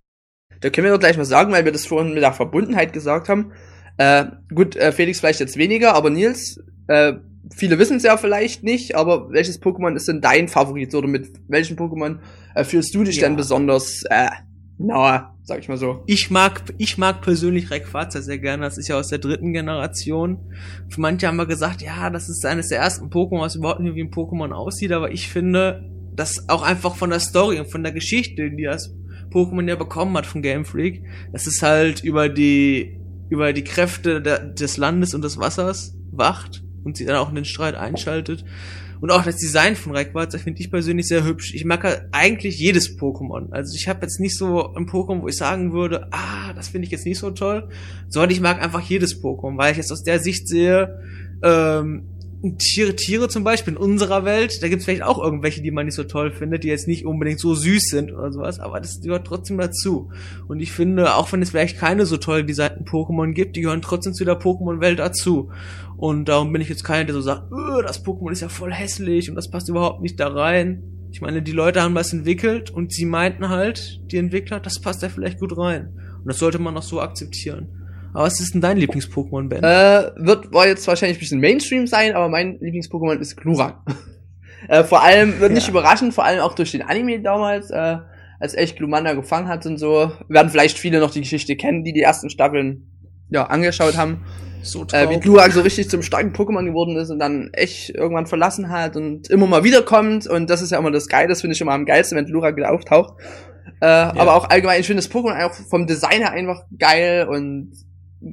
B: Da können wir doch gleich mal sagen, weil wir das vorhin mit der Verbundenheit gesagt haben. Äh, gut, äh, Felix vielleicht jetzt weniger, aber Nils, äh, viele wissen es ja vielleicht nicht, aber welches Pokémon ist denn dein Favorit oder mit welchem Pokémon äh, fühlst du dich ja. denn besonders äh, nahe, sag ich mal so?
C: Ich mag, ich mag persönlich Rayquaza sehr gerne. Das ist ja aus der dritten Generation. Für manche haben wir gesagt, ja, das ist eines der ersten Pokémon, was überhaupt nicht wie ein Pokémon aussieht, aber ich finde, dass auch einfach von der Story und von der Geschichte, die das Pokémon ja bekommen hat von Game Freak, das ist halt über die über die Kräfte der, des Landes und des Wassers wacht und sie dann auch in den Streit einschaltet. Und auch das Design von Rayquaza finde ich persönlich sehr hübsch. Ich mag eigentlich jedes Pokémon. Also ich habe jetzt nicht so ein Pokémon, wo ich sagen würde, ah, das finde ich jetzt nicht so toll, sondern ich mag einfach jedes Pokémon, weil ich jetzt aus der Sicht sehe, ähm, Tiere, Tiere zum Beispiel in unserer Welt, da gibt es vielleicht auch irgendwelche, die man nicht so toll findet, die jetzt nicht unbedingt so süß sind oder sowas, aber das gehört trotzdem dazu. Und ich finde, auch wenn es vielleicht keine so toll designten Pokémon gibt, die gehören trotzdem zu der Pokémon-Welt dazu. Und darum bin ich jetzt keiner, der so sagt, öh, das Pokémon ist ja voll hässlich und das passt überhaupt nicht da rein. Ich meine, die Leute haben was entwickelt und sie meinten halt, die Entwickler, das passt ja vielleicht gut rein. Und das sollte man auch so akzeptieren. Aber was ist denn dein Lieblings-Pokémon, Ben?
B: Äh, wird war jetzt wahrscheinlich ein bisschen Mainstream sein, aber mein Lieblings-Pokémon ist Glurak. äh, vor allem, wird nicht überraschen, vor allem auch durch den Anime damals, äh, als echt Glumanda gefangen hat und so, werden vielleicht viele noch die Geschichte kennen, die die ersten Staffeln ja angeschaut haben. So äh, wie Glurak so richtig zum starken Pokémon geworden ist und dann echt irgendwann verlassen hat und immer mal wiederkommt und das ist ja immer das Geile, das finde ich immer am geilsten, wenn Glurak wieder auftaucht. Äh, ja. Aber auch allgemein, ich finde das Pokémon auch vom Design her einfach geil und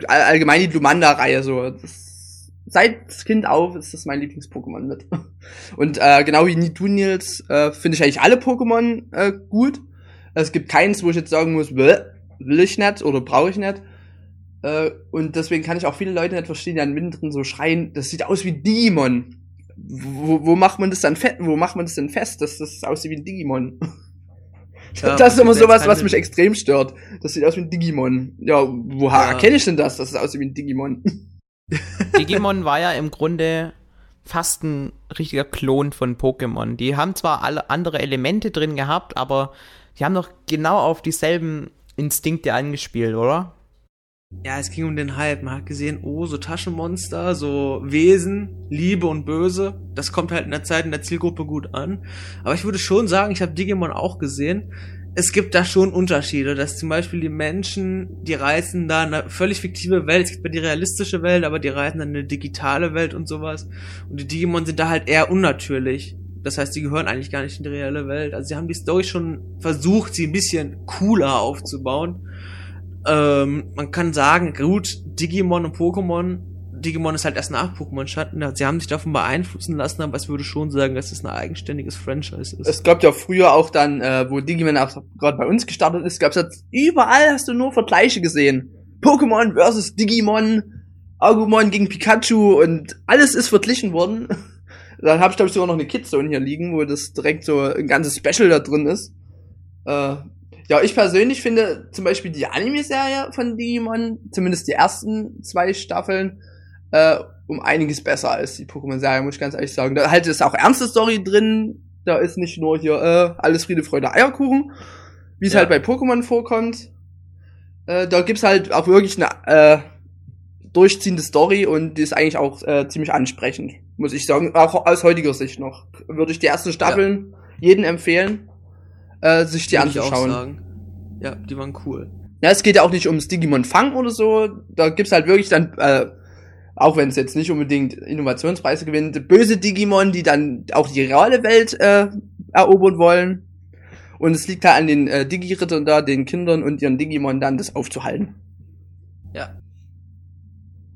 B: allgemein die Glumanda-Reihe so. Das, seit Kind auf ist das mein Lieblings-Pokémon mit. Und äh, genau wie Niduniels äh, finde ich eigentlich alle Pokémon äh, gut. Es gibt keins, wo ich jetzt sagen muss, will ich nicht oder brauche ich nicht. Äh, und deswegen kann ich auch viele Leute nicht verstehen, die an Minderen so schreien, das sieht aus wie Digimon. Wo, wo macht man das dann fest? Wo macht man das denn fest, dass das aussieht wie ein Digimon? Ja, das ist immer sowas, was mich extrem stört. Das sieht aus wie ein Digimon. Ja, woher ja. erkenne ich denn das, dass es aussieht wie ein Digimon?
A: Digimon war ja im Grunde fast ein richtiger Klon von Pokémon. Die haben zwar alle andere Elemente drin gehabt, aber die haben doch genau auf dieselben Instinkte angespielt, oder?
C: Ja, es ging um den Hype. Man hat gesehen, oh, so Taschenmonster, so Wesen, Liebe und Böse. Das kommt halt in der Zeit in der Zielgruppe gut an. Aber ich würde schon sagen, ich habe Digimon auch gesehen. Es gibt da schon Unterschiede, dass zum Beispiel die Menschen, die reisen da eine völlig fiktive Welt, es gibt ja die realistische Welt, aber die reisen dann eine digitale Welt und sowas. Und die Digimon sind da halt eher unnatürlich. Das heißt, die gehören eigentlich gar nicht in die reelle Welt. Also sie haben die Story schon versucht, sie ein bisschen cooler aufzubauen ähm, man kann sagen, gut, Digimon und Pokémon, Digimon ist halt erst nach Pokémon Schatten, sie haben sich davon beeinflussen lassen, aber ich würde schon sagen, dass es ein eigenständiges Franchise ist.
B: Es gab ja früher auch dann, äh, wo Digimon auch gerade bei uns gestartet ist, gab es jetzt überall hast du nur Vergleiche gesehen. Pokémon versus Digimon, Agumon gegen Pikachu und alles ist verglichen worden. Dann habe ich glaube ich sogar noch eine Kidzone hier liegen, wo das direkt so ein ganzes Special da drin ist. Äh, ja, ich persönlich finde zum Beispiel die Anime-Serie von Digimon, zumindest die ersten zwei Staffeln, äh, um einiges besser als die Pokémon-Serie, muss ich ganz ehrlich sagen. Da halt ist auch ernste Story drin. Da ist nicht nur hier äh, alles Friede, Freude, Eierkuchen, wie es ja. halt bei Pokémon vorkommt. Äh, da gibt's halt auch wirklich eine äh, durchziehende Story und die ist eigentlich auch äh, ziemlich ansprechend, muss ich sagen. Auch aus heutiger Sicht noch. Würde ich die ersten Staffeln ja. jedem empfehlen äh, sich die Würde anzuschauen.
C: Ja, die waren cool.
B: Ja, es geht ja auch nicht ums Digimon Fang oder so. Da gibt's halt wirklich dann, äh, auch wenn es jetzt nicht unbedingt Innovationspreise gewinnt, böse Digimon, die dann auch die reale Welt äh, erobern wollen. Und es liegt halt an den äh, Digi-Rittern da, den Kindern und ihren Digimon dann, das aufzuhalten.
C: Ja.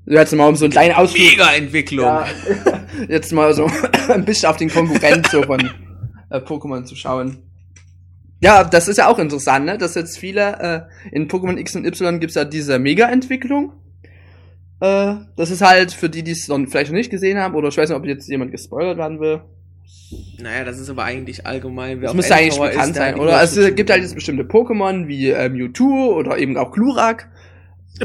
B: Jetzt mal um so einen kleinen Ausflug.
C: Mega-Entwicklung. Ja,
B: jetzt mal so ein bisschen auf den Konkurrent so von äh, Pokémon zu schauen. Ja, das ist ja auch interessant, ne? Dass jetzt viele, äh, in Pokémon X und Y gibt's ja diese Mega-Entwicklung. Äh, das ist halt für die, die es vielleicht noch nicht gesehen haben, oder ich weiß nicht, ob jetzt jemand gespoilert werden will.
C: Naja, das ist aber eigentlich allgemein.
B: Wer das müsste eigentlich bekannt ist, sein, oder? Also, es gibt halt jetzt bestimmte Pokémon wie äh, Mewtwo oder eben auch Glurak,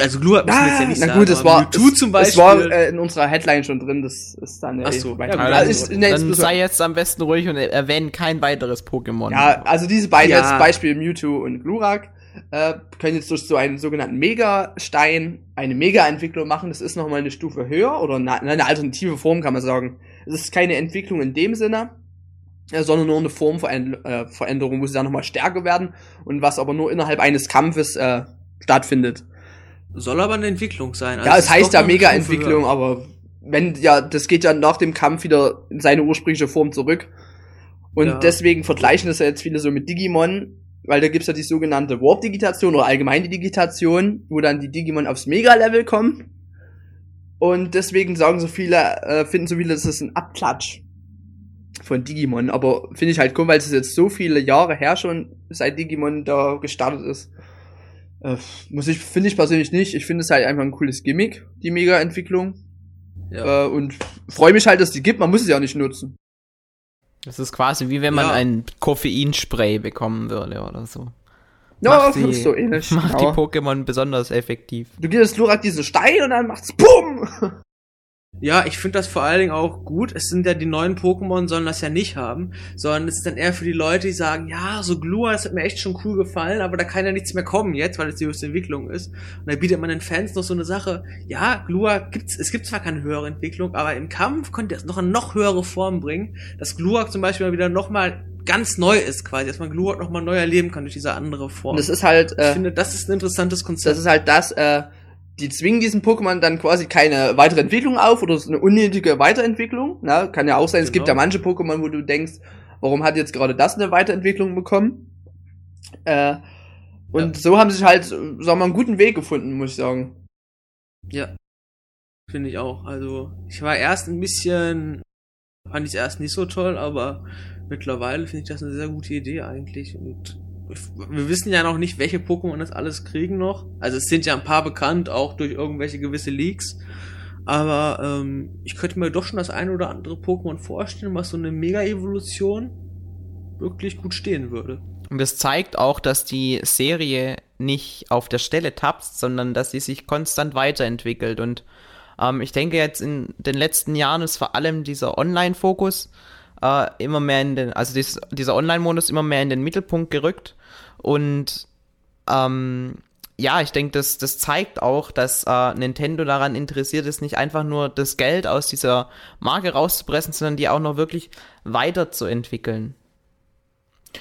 C: also Glurak müssen wir jetzt ja nicht
B: na sagen. Na gut, es war, Mewtwo zum Beispiel. Es war äh, in unserer Headline schon drin, das ist dann
A: Ach so, ja, also ist, nee, Dann sei jetzt am besten ruhig und erwähnen kein weiteres Pokémon.
B: Ja, also diese beiden ja. als Beispiel Mewtwo und Glurak äh, können jetzt durch so einen sogenannten Mega-Stein eine Mega-Entwicklung machen. Das ist nochmal eine Stufe höher oder eine, eine alternative Form, kann man sagen. Es ist keine Entwicklung in dem Sinne, äh, sondern nur eine Formveränderung, äh, wo sie dann nochmal stärker werden und was aber nur innerhalb eines Kampfes äh, stattfindet.
C: Soll aber eine Entwicklung sein.
B: Also ja, es heißt ja Mega-Entwicklung, aber wenn, ja, das geht ja nach dem Kampf wieder in seine ursprüngliche Form zurück. Und ja. deswegen vergleichen das ja jetzt viele so mit Digimon, weil da gibt's ja die sogenannte Warp-Digitation oder allgemeine Digitation, wo dann die Digimon aufs Mega-Level kommen. Und deswegen sagen so viele, äh, finden so viele, das ist ein Abklatsch von Digimon. Aber finde ich halt cool, weil es jetzt so viele Jahre her schon seit Digimon da gestartet ist. Äh, muss ich, finde ich persönlich nicht. Ich finde es halt einfach ein cooles Gimmick, die Mega-Entwicklung. Ja. Äh, und freue mich halt, dass die gibt. Man muss es ja auch nicht nutzen.
A: Das ist quasi wie wenn man ja. ein Koffeinspray bekommen würde oder so.
B: Ja, macht die, so ähnlich.
A: Macht genau. die Pokémon besonders effektiv.
B: Du gibst Lurak diesen Stein und dann macht's BUM!
C: Ja, ich finde das vor allen Dingen auch gut. Es sind ja die neuen Pokémon, sollen das ja nicht haben, sondern es ist dann eher für die Leute, die sagen, ja, so Glua, das hat mir echt schon cool gefallen, aber da kann ja nichts mehr kommen jetzt, weil es die höchste Entwicklung ist. Und da bietet man den Fans noch so eine Sache, ja, Glua gibt's, es gibt zwar keine höhere Entwicklung, aber im Kampf könnt ihr es noch eine noch höhere Form bringen, dass Glua zum Beispiel wieder nochmal ganz neu ist quasi, dass man Glurak nochmal neu erleben kann durch diese andere Form.
B: Das ist halt,
C: äh, ich finde, das ist ein interessantes Konzept.
B: Das ist halt das, äh, die zwingen diesen Pokémon dann quasi keine weitere Entwicklung auf oder eine unnötige Weiterentwicklung. Na, kann ja auch sein, genau. es gibt ja genau. manche Pokémon, wo du denkst, warum hat jetzt gerade das eine Weiterentwicklung bekommen? Äh, und ja. so haben sie sich halt, sagen wir mal, einen guten Weg gefunden, muss ich sagen.
C: Ja. Finde ich auch. Also, ich war erst ein bisschen, fand ich es erst nicht so toll, aber mittlerweile finde ich das eine sehr gute Idee eigentlich. Und wir wissen ja noch nicht, welche Pokémon das alles kriegen noch. Also es sind ja ein paar bekannt, auch durch irgendwelche gewisse Leaks. Aber ähm, ich könnte mir doch schon das eine oder andere Pokémon vorstellen, was so eine Mega-Evolution wirklich gut stehen würde.
A: Und das zeigt auch, dass die Serie nicht auf der Stelle tapst, sondern dass sie sich konstant weiterentwickelt. Und ähm, ich denke jetzt in den letzten Jahren ist vor allem dieser Online-Fokus äh, immer mehr in den, also dies, dieser Online-Modus immer mehr in den Mittelpunkt gerückt. Und ähm, ja, ich denke, das, das zeigt auch, dass äh, Nintendo daran interessiert ist, nicht einfach nur das Geld aus dieser Marke rauszupressen, sondern die auch noch wirklich weiterzuentwickeln.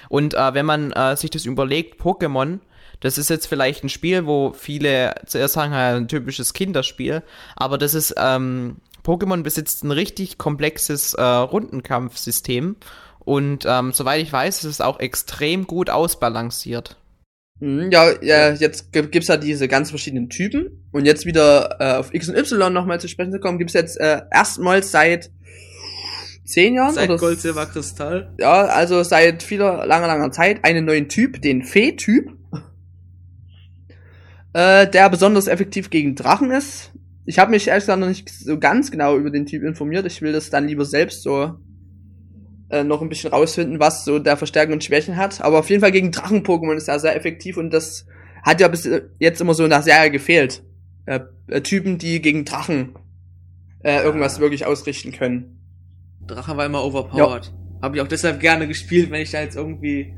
A: Und äh, wenn man äh, sich das überlegt, Pokémon, das ist jetzt vielleicht ein Spiel, wo viele zuerst sagen, ja, ein typisches Kinderspiel, aber das ist ähm, Pokémon besitzt ein richtig komplexes äh, Rundenkampfsystem und ähm, soweit ich weiß, ist es auch extrem gut ausbalanciert.
B: Mhm, ja, ja, jetzt gibt's ja diese ganz verschiedenen Typen und jetzt wieder äh, auf X und Y nochmal zu sprechen zu kommen, gibt's jetzt äh, erstmals seit zehn Jahren
C: seit oder Gold, Silber, Kristall.
B: Ja, also seit vieler langer langer Zeit einen neuen Typ, den Fee-Typ, äh, der besonders effektiv gegen Drachen ist ich habe mich ehrlich gesagt noch nicht so ganz genau über den Typ informiert. Ich will das dann lieber selbst so äh, noch ein bisschen rausfinden, was so der Verstärken und Schwächen hat. Aber auf jeden Fall gegen Drachen-Pokémon ist er sehr effektiv und das hat ja bis jetzt immer so in der Serie gefehlt. Äh, äh, Typen, die gegen Drachen äh, irgendwas wirklich ausrichten können.
C: Drache war immer overpowered. Ja. Habe ich auch deshalb gerne gespielt, wenn ich da jetzt irgendwie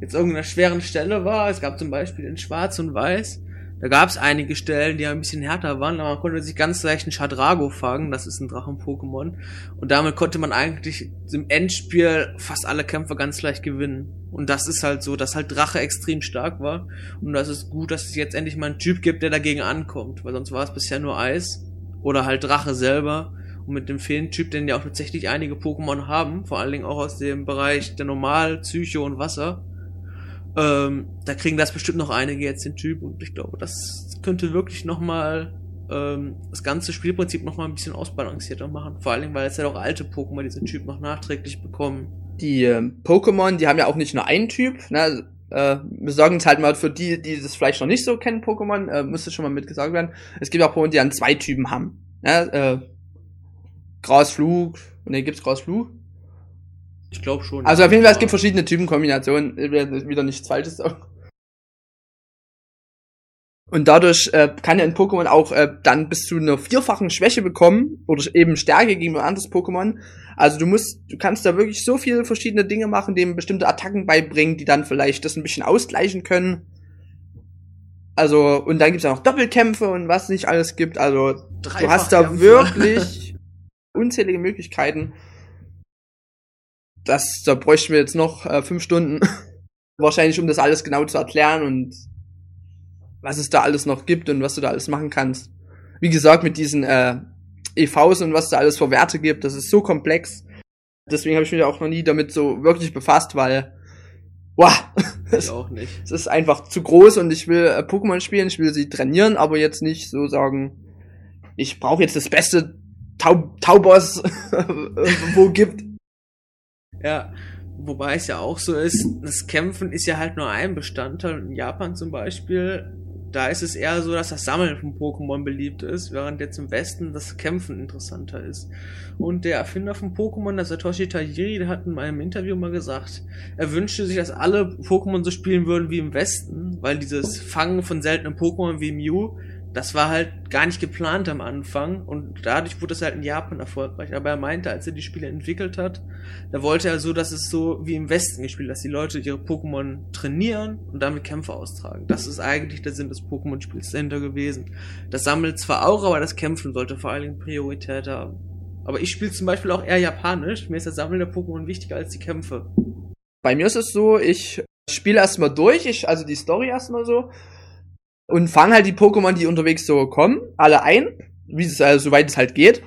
C: jetzt irgendeiner schweren Stelle war. Es gab zum Beispiel in Schwarz und Weiß da gab es einige Stellen, die ein bisschen härter waren, aber man konnte sich ganz leicht einen Shadrago fangen, das ist ein Drachen-Pokémon. Und damit konnte man eigentlich im Endspiel fast alle Kämpfe ganz leicht gewinnen. Und das ist halt so, dass halt Drache extrem stark war. Und das ist gut, dass es jetzt endlich mal einen Typ gibt, der dagegen ankommt. Weil sonst war es bisher nur Eis. Oder halt Drache selber. Und mit dem Feentyp, den ja auch tatsächlich einige Pokémon haben, vor allen Dingen auch aus dem Bereich der Normal, Psycho und Wasser, ähm, da kriegen das bestimmt noch einige jetzt den Typ und ich glaube, das könnte wirklich nochmal ähm, das ganze Spielprinzip nochmal ein bisschen ausbalancierter machen. Vor allem, weil jetzt ja auch alte Pokémon diesen Typ noch nachträglich bekommen.
B: Die äh, Pokémon, die haben ja auch nicht nur einen Typ, ne? Äh, wir sagen es halt mal für die, die das vielleicht noch nicht so kennen, Pokémon, äh, müsste schon mal mitgesagt werden. Es gibt auch Pokémon, die dann zwei Typen haben. Ne? Äh, Grasflug, ne, gibt's Grasflug?
C: Ich glaube schon.
B: Also auf jeden Fall, es gibt verschiedene Typenkombinationen. Wieder nichts Falsches. Und dadurch äh, kann ja ein Pokémon auch äh, dann bis zu einer vierfachen Schwäche bekommen oder eben Stärke gegen ein anderes Pokémon. Also du musst, du kannst da wirklich so viele verschiedene Dinge machen, dem bestimmte Attacken beibringen, die dann vielleicht das ein bisschen ausgleichen können. Also, und dann gibt's ja noch Doppelkämpfe und was nicht alles gibt. Also, du hast da wirklich unzählige Möglichkeiten das, da bräuchten wir jetzt noch äh, fünf Stunden. Wahrscheinlich, um das alles genau zu erklären und was es da alles noch gibt und was du da alles machen kannst. Wie gesagt, mit diesen äh, EVs und was da alles für Werte gibt, das ist so komplex. Deswegen habe ich mich auch noch nie damit so wirklich befasst, weil wow,
C: ich auch nicht.
B: Es ist einfach zu groß und ich will äh, Pokémon spielen, ich will sie trainieren, aber jetzt nicht so sagen, ich brauche jetzt das beste Tau Taubos, wo gibt.
C: Ja, wobei es ja auch so ist, das Kämpfen ist ja halt nur ein Bestandteil. In Japan zum Beispiel, da ist es eher so, dass das Sammeln von Pokémon beliebt ist, während jetzt im Westen das Kämpfen interessanter ist. Und der Erfinder von Pokémon, der Satoshi Tajiri, der hat in meinem Interview mal gesagt, er wünschte sich, dass alle Pokémon so spielen würden wie im Westen, weil dieses Fangen von seltenen Pokémon wie Mew, das war halt gar nicht geplant am Anfang und dadurch wurde es halt in Japan erfolgreich. Aber er meinte, als er die Spiele entwickelt hat, da wollte er so, dass es so wie im Westen gespielt, dass die Leute ihre Pokémon trainieren und damit Kämpfe austragen. Das ist eigentlich der Sinn des Pokémon-Spiels dahinter gewesen. Das sammelt zwar auch, aber das Kämpfen sollte vor allen Dingen Priorität haben. Aber ich spiele zum Beispiel auch eher japanisch. Mir ist das Sammeln der Pokémon wichtiger als die Kämpfe.
B: Bei mir ist es so, ich spiele erstmal durch, ich, also die Story erstmal so und fange halt die Pokémon, die unterwegs so kommen, alle ein, wie es also soweit es halt geht.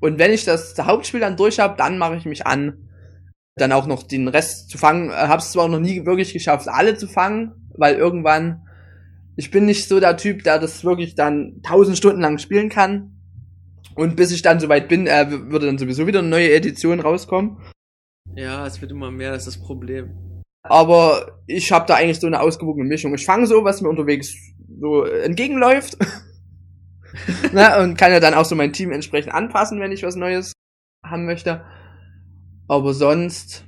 B: Und wenn ich das Hauptspiel dann durch habe, dann mache ich mich an, dann auch noch den Rest zu fangen. Äh, hab's zwar noch nie wirklich geschafft, alle zu fangen, weil irgendwann ich bin nicht so der Typ, der das wirklich dann tausend Stunden lang spielen kann. Und bis ich dann soweit bin, äh, würde dann sowieso wieder eine neue Edition rauskommen.
C: Ja, es wird immer mehr, das ist das Problem.
B: Aber ich habe da eigentlich so eine ausgewogene Mischung. Ich fange so, was mir unterwegs so entgegenläuft. Na, und kann ja dann auch so mein Team entsprechend anpassen, wenn ich was Neues haben möchte. Aber sonst,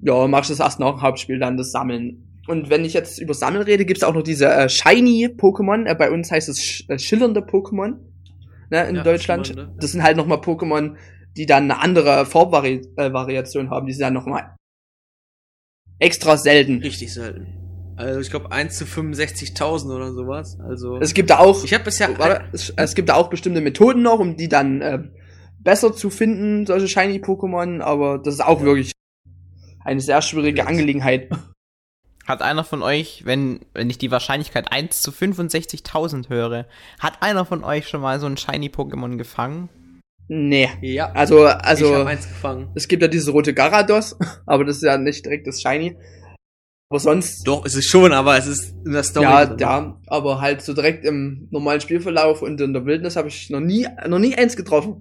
B: ja, mach ich das erst nach dem Hauptspiel dann das Sammeln. Und wenn ich jetzt über Sammeln rede, gibt's auch noch diese äh, Shiny Pokémon. Äh, bei uns heißt es sch äh, schillernde Pokémon ne, in ja, Deutschland. Schillernde. Das sind halt nochmal Pokémon, die dann eine andere Farbvariation äh, haben. Die sind dann nochmal extra selten.
C: Richtig selten. Also ich glaube 1 zu 65.000 oder sowas. Also
B: es gibt da auch
C: ich habe bisher
B: warte, es, es, gibt da auch bestimmte Methoden noch, um die dann äh, besser zu finden, solche shiny Pokémon, aber das ist auch ja. wirklich eine sehr schwierige Angelegenheit.
A: Hat einer von euch, wenn wenn ich die Wahrscheinlichkeit 1 zu 65.000 höre, hat einer von euch schon mal so ein shiny Pokémon gefangen?
B: Nee. Ja. Also also
C: ich hab eins gefangen.
B: Es gibt ja dieses rote Garados, aber das ist ja nicht direkt das shiny. Aber sonst.
C: Doch, ist es schon, aber es ist in der Story.
B: Ja, drin. ja, aber halt so direkt im normalen Spielverlauf und in der Wildnis habe ich noch nie, noch nie eins getroffen.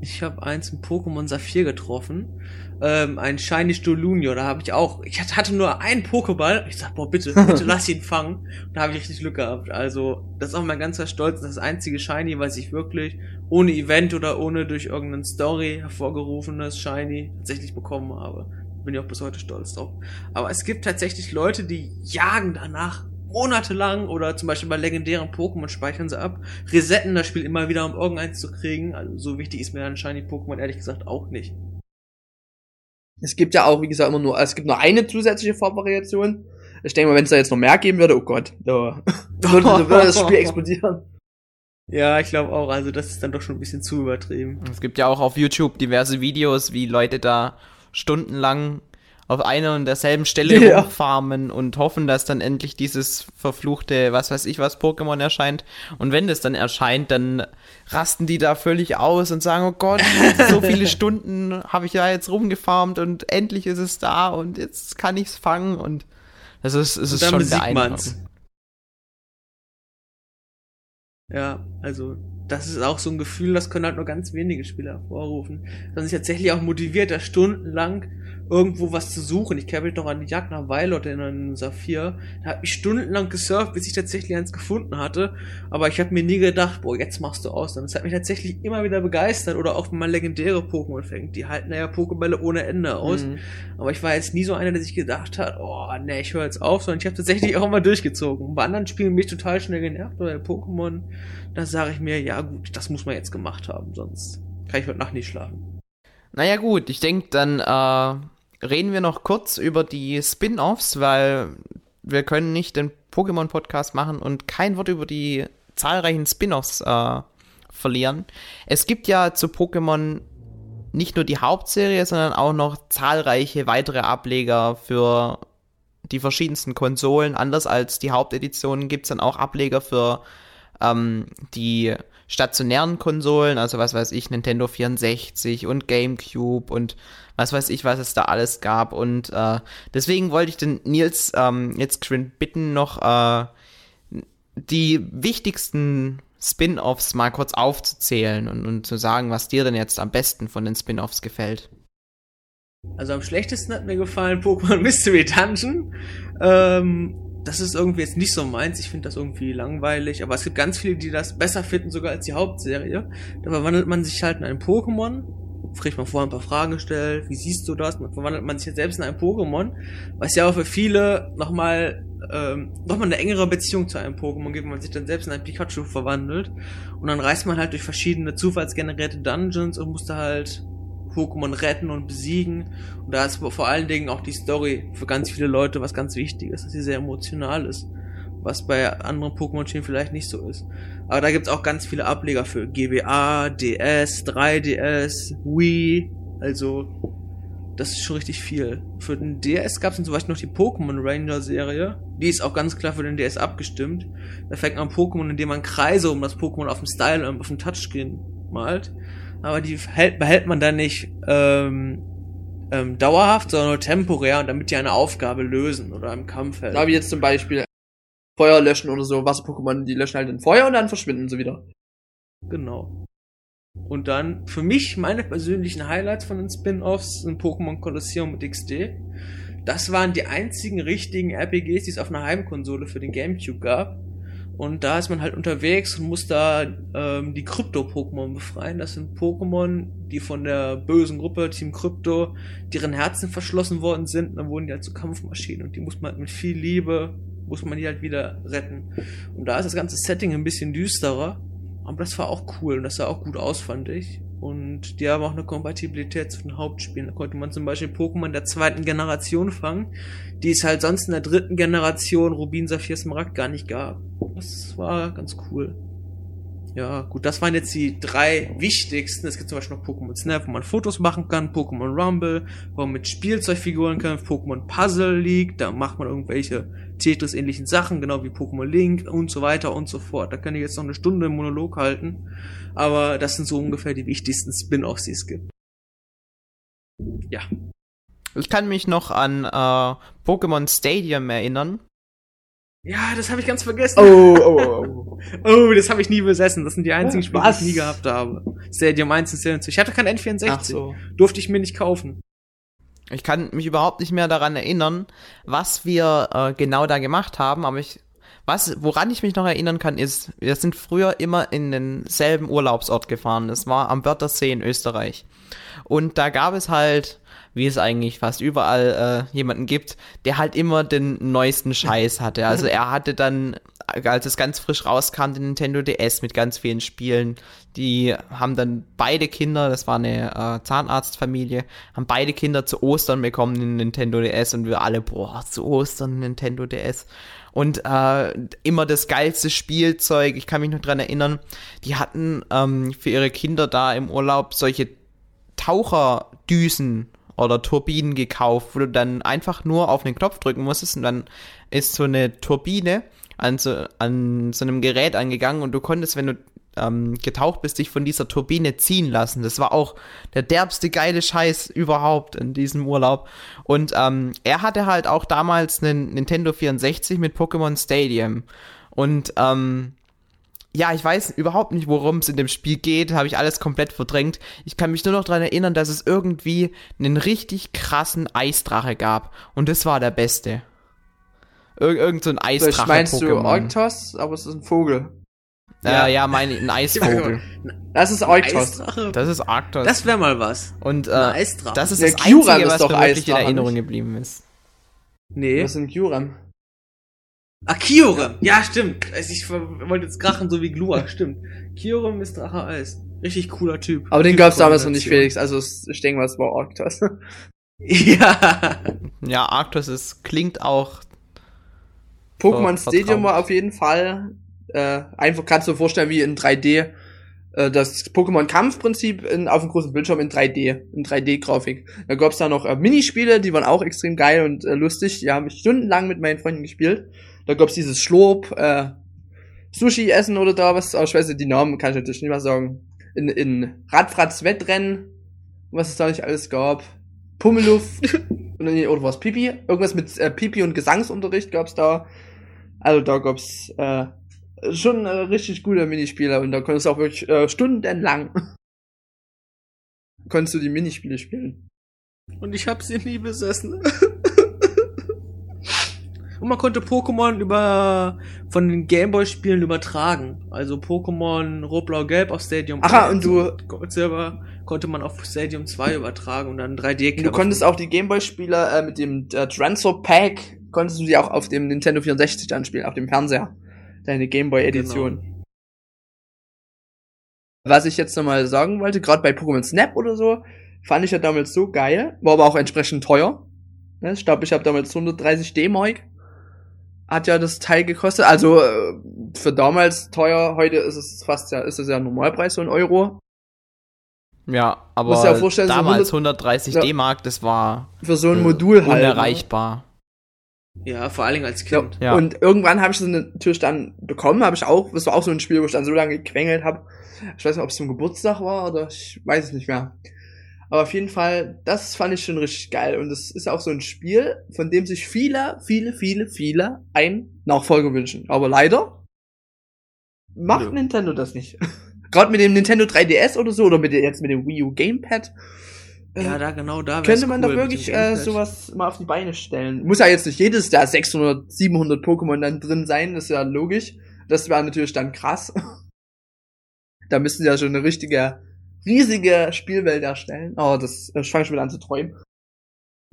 C: Ich habe eins im Pokémon Saphir getroffen. Ähm, ein Shiny Stolunio, da habe ich auch. Ich hatte nur einen Pokéball. Ich sag, boah, bitte, bitte lass ihn fangen. Und da habe ich richtig Glück gehabt. Also, das ist auch mein ganzer Stolz. Das einzige Shiny, was ich wirklich ohne Event oder ohne durch irgendeine Story hervorgerufenes Shiny tatsächlich bekommen habe. Bin ich auch bis heute stolz drauf. Aber es gibt tatsächlich Leute, die jagen danach monatelang oder zum Beispiel bei legendären Pokémon speichern sie ab, resetten das Spiel immer wieder, um irgendeins zu kriegen. Also so wichtig ist mir dann Shiny Pokémon ehrlich gesagt auch nicht.
B: Es gibt ja auch, wie gesagt, immer nur, es gibt nur eine zusätzliche Farbvariation. Ich denke mal, wenn es da jetzt noch mehr geben würde, oh Gott, da würde, würde das Spiel explodieren.
C: Ja, ich glaube auch. Also das ist dann doch schon ein bisschen zu übertrieben.
A: Es gibt ja auch auf YouTube diverse Videos, wie Leute da stundenlang auf einer und derselben Stelle ja. rumfarmen und hoffen, dass dann endlich dieses verfluchte, was weiß ich was, Pokémon erscheint. Und wenn das dann erscheint, dann rasten die da völlig aus und sagen, oh Gott, so viele Stunden habe ich ja jetzt rumgefarmt und endlich ist es da und jetzt kann ich es fangen und das ist, es ist schon beeindruckend.
C: Ja, also das ist auch so ein Gefühl, das können halt nur ganz wenige Spieler hervorrufen. Dass sich tatsächlich auch motiviert, da stundenlang irgendwo was zu suchen. Ich mich noch an die Jagd nach Weilot in einem Saphir. Da habe ich stundenlang gesurft, bis ich tatsächlich eins gefunden hatte. Aber ich habe mir nie gedacht, boah, jetzt machst du aus. Und das hat mich tatsächlich immer wieder begeistert. Oder auch wenn man legendäre Pokémon fängt. Die halten ja Pokébälle ohne Ende aus. Mhm. Aber ich war jetzt nie so einer, der sich gedacht hat, oh, ne, ich höre jetzt auf. Sondern ich habe tatsächlich auch immer durchgezogen. Bei anderen Spielen bin ich total schnell genervt. Oder Pokémon, da sage ich mir, ja gut, das muss man jetzt gemacht haben. Sonst kann ich heute Nacht nicht schlafen.
A: Naja gut, ich denke, dann äh, reden wir noch kurz über die Spin-offs, weil wir können nicht den Pokémon-Podcast machen und kein Wort über die zahlreichen Spin-offs äh, verlieren. Es gibt ja zu Pokémon nicht nur die Hauptserie, sondern auch noch zahlreiche weitere Ableger für die verschiedensten Konsolen. Anders als die Haupteditionen gibt es dann auch Ableger für ähm, die stationären Konsolen, also was weiß ich, Nintendo 64 und GameCube und was weiß ich, was es da alles gab. Und äh, deswegen wollte ich den Nils ähm, jetzt schön bitten, noch äh, die wichtigsten Spin-offs mal kurz aufzuzählen und, und zu sagen, was dir denn jetzt am besten von den Spin-offs gefällt.
C: Also am schlechtesten hat mir gefallen Pokémon Mystery Dungeon. Ähm, das ist irgendwie jetzt nicht so meins. Ich finde das irgendwie langweilig. Aber es gibt ganz viele, die das besser finden, sogar als die Hauptserie. Da verwandelt man sich halt in ein Pokémon kriegt man vorher ein paar Fragen gestellt, wie siehst du das? Man verwandelt man sich jetzt selbst in ein Pokémon, was ja auch für viele nochmal ähm, nochmal eine engere Beziehung zu einem Pokémon gibt, wenn man sich dann selbst in ein Pikachu verwandelt. Und dann reist man halt durch verschiedene zufallsgenerierte Dungeons und musste halt Pokémon retten und besiegen. Und da ist vor allen Dingen auch die Story für ganz viele Leute was ganz wichtig ist, dass sie sehr emotional ist. Was bei anderen Pokémon-Spielen vielleicht nicht so ist. Aber da gibt's auch ganz viele Ableger für GBA, DS, 3DS, Wii. Also, das ist schon richtig viel. Für den DS gab's dann zum Beispiel noch die Pokémon Ranger Serie. Die ist auch ganz klar für den DS abgestimmt. Da fängt man Pokémon, indem man Kreise um das Pokémon auf dem Style und auf dem Touchscreen malt aber die hält, behält man dann nicht ähm, ähm, dauerhaft, sondern nur temporär und damit die eine Aufgabe lösen oder im Kampf
B: helfen. Da wie jetzt zum Beispiel Feuer löschen oder so, Wasser-Pokémon, die löschen halt in Feuer und dann verschwinden sie wieder.
C: Genau. Und dann für mich meine persönlichen Highlights von den Spin-offs sind Pokémon Colosseum und XD. Das waren die einzigen richtigen RPGs, die es auf einer Heimkonsole für den GameCube gab. Und da ist man halt unterwegs und muss da ähm, die Krypto-Pokémon befreien. Das sind Pokémon, die von der bösen Gruppe Team Krypto, deren Herzen verschlossen worden sind. Und dann wurden die halt zu Kampfmaschinen. Und die muss man halt mit viel Liebe, muss man die halt wieder retten. Und da ist das ganze Setting ein bisschen düsterer. Aber das war auch cool und das sah auch gut aus, fand ich. Und die haben auch eine Kompatibilität zu den Hauptspielen. Da konnte man zum Beispiel Pokémon der zweiten Generation fangen, die es halt sonst in der dritten Generation Rubin, Saphir, Smaragd gar nicht gab. Das war ganz cool. Ja, gut, das waren jetzt die drei wichtigsten. Es gibt zum Beispiel noch Pokémon Snap, wo man Fotos machen kann, Pokémon Rumble, wo man mit Spielzeugfiguren kämpft, Pokémon Puzzle League, da macht man irgendwelche Tetris-ähnlichen Sachen, genau wie Pokémon Link und so weiter und so fort. Da kann ich jetzt noch eine Stunde im Monolog halten, aber das sind so ungefähr die wichtigsten Spin-offs, die es gibt.
A: Ja. Ich kann mich noch an äh, Pokémon Stadium erinnern.
C: Ja, das habe ich ganz vergessen. Oh, oh, oh. oh, das habe ich nie besessen. Das sind die einzigen Spiele, die ich nie gehabt habe. Stadium 1 und Stadium 2. Ich hatte kein N64. Ach so. Durfte ich mir nicht kaufen.
A: Ich kann mich überhaupt nicht mehr daran erinnern, was wir äh, genau da gemacht haben, aber ich was, woran ich mich noch erinnern kann, ist, wir sind früher immer in denselben Urlaubsort gefahren. Das war am Wörthersee in Österreich. Und da gab es halt, wie es eigentlich fast überall äh, jemanden gibt, der halt immer den neuesten Scheiß hatte. Also er hatte dann als es ganz frisch rauskam, den Nintendo DS mit ganz vielen Spielen. Die haben dann beide Kinder, das war eine äh, Zahnarztfamilie, haben beide Kinder zu Ostern bekommen, den Nintendo DS und wir alle, boah, zu Ostern Nintendo DS. Und äh, immer das geilste Spielzeug, ich kann mich noch dran erinnern, die hatten ähm, für ihre Kinder da im Urlaub solche Taucherdüsen oder Turbinen gekauft, wo du dann einfach nur auf den Knopf drücken musstest und dann ist so eine Turbine an so, an so einem Gerät angegangen und du konntest, wenn du ähm, getaucht bist, dich von dieser Turbine ziehen lassen. Das war auch der derbste geile Scheiß überhaupt in diesem Urlaub. Und ähm, er hatte halt auch damals einen Nintendo 64 mit Pokémon Stadium. Und ähm, ja, ich weiß überhaupt nicht, worum es in dem Spiel geht, habe ich alles komplett verdrängt. Ich kann mich nur noch daran erinnern, dass es irgendwie einen richtig krassen Eisdrache gab. Und das war der beste. Ir irgend so ein Eisdrache.
B: Vielleicht meinst du Arctos, aber es ist ein Vogel.
A: Ja, äh, ja, mein, ein Eisvogel.
B: Das ist Arctos.
A: Das ist Arctos.
C: Das wäre mal was.
A: Und äh, das ist das Einzige, was mir wirklich in Erinnerung geblieben ist.
B: Nee. Was ist ein Kyurem?
C: Ah, Kyurem. Ja, stimmt. Ich wollte jetzt krachen, so wie Glua. Stimmt. Kyurem ist Drache Eis. Richtig cooler Typ.
B: Aber den gab's damals noch nicht, Felix. Also, ich denke mal, es war Arctos.
A: ja. Ja, Arctos ist, klingt auch
B: Pokémon Stadium war auf jeden Fall äh, einfach kannst du dir vorstellen wie in 3D äh, das Pokémon Kampfprinzip in, auf dem großen Bildschirm in 3D, in 3D-Grafik. Da gab's da noch äh, Minispiele, die waren auch extrem geil und äh, lustig. Die haben ich stundenlang mit meinen Freunden gespielt. Da gab's dieses Schlurp, äh, Sushi essen oder da was, aber ich weiß nicht, die Namen kann ich natürlich nicht mehr sagen. In, in Radfratz Wettrennen, was es da nicht alles gab. Pummeluff, oder was, Pipi? Irgendwas mit äh, Pipi und Gesangsunterricht gab's da. Also da gab's äh, schon äh, richtig gute Minispiele und da konntest du auch wirklich äh, stundenlang konntest du die Minispiele spielen.
C: Und ich habe sie nie besessen. Und man konnte Pokémon über von den Gameboy-Spielen übertragen. Also Pokémon Rot, Blau, Gelb auf Stadium
B: Aha, und du
C: Silber konnte man auf Stadium 2 übertragen und dann 3D
B: Du konntest auch die Gameboy-Spieler äh, mit dem äh, Transfer Pack konntest du die auch auf dem Nintendo 64 dann spielen, auf dem Fernseher. Deine Gameboy-Edition. Genau. Was ich jetzt nochmal sagen wollte, gerade bei Pokémon Snap oder so, fand ich ja damals so geil, war aber auch entsprechend teuer. Ne, ich glaube, ich habe damals 130 D-Mark hat ja das Teil gekostet. Also äh, für damals teuer, heute ist es fast ja, ist es ja Normalpreis, so ein Euro.
A: Ja, aber ja damals so 130 ja, D-Mark, das war
B: für so ein Modul
A: äh, halt. Ne? Unerreichbar.
C: Ja, vor allen Dingen als Kind.
B: Ja. Und irgendwann habe ich es natürlich dann bekommen, habe ich auch, das war auch so ein Spiel, wo ich dann so lange gequengelt habe. Ich weiß nicht, ob es zum Geburtstag war oder ich weiß es nicht mehr. Aber auf jeden Fall, das fand ich schon richtig geil. Und es ist auch so ein Spiel, von dem sich viele, viele, viele, viele ein Nachfolger wünschen. Aber leider macht ja. Nintendo das nicht. Gerade mit dem Nintendo 3DS oder so, oder mit jetzt mit dem Wii U Gamepad.
C: Äh, ja, da genau da.
B: Könnte man cool da wirklich äh, sowas mal auf die Beine stellen. Muss ja jetzt nicht jedes da 600, 700 Pokémon dann drin sein, ist ja logisch. Das wäre natürlich dann krass. da müssten ja schon eine richtige riesige Spielwelt erstellen. Oh, das ich fange schon wieder an zu träumen.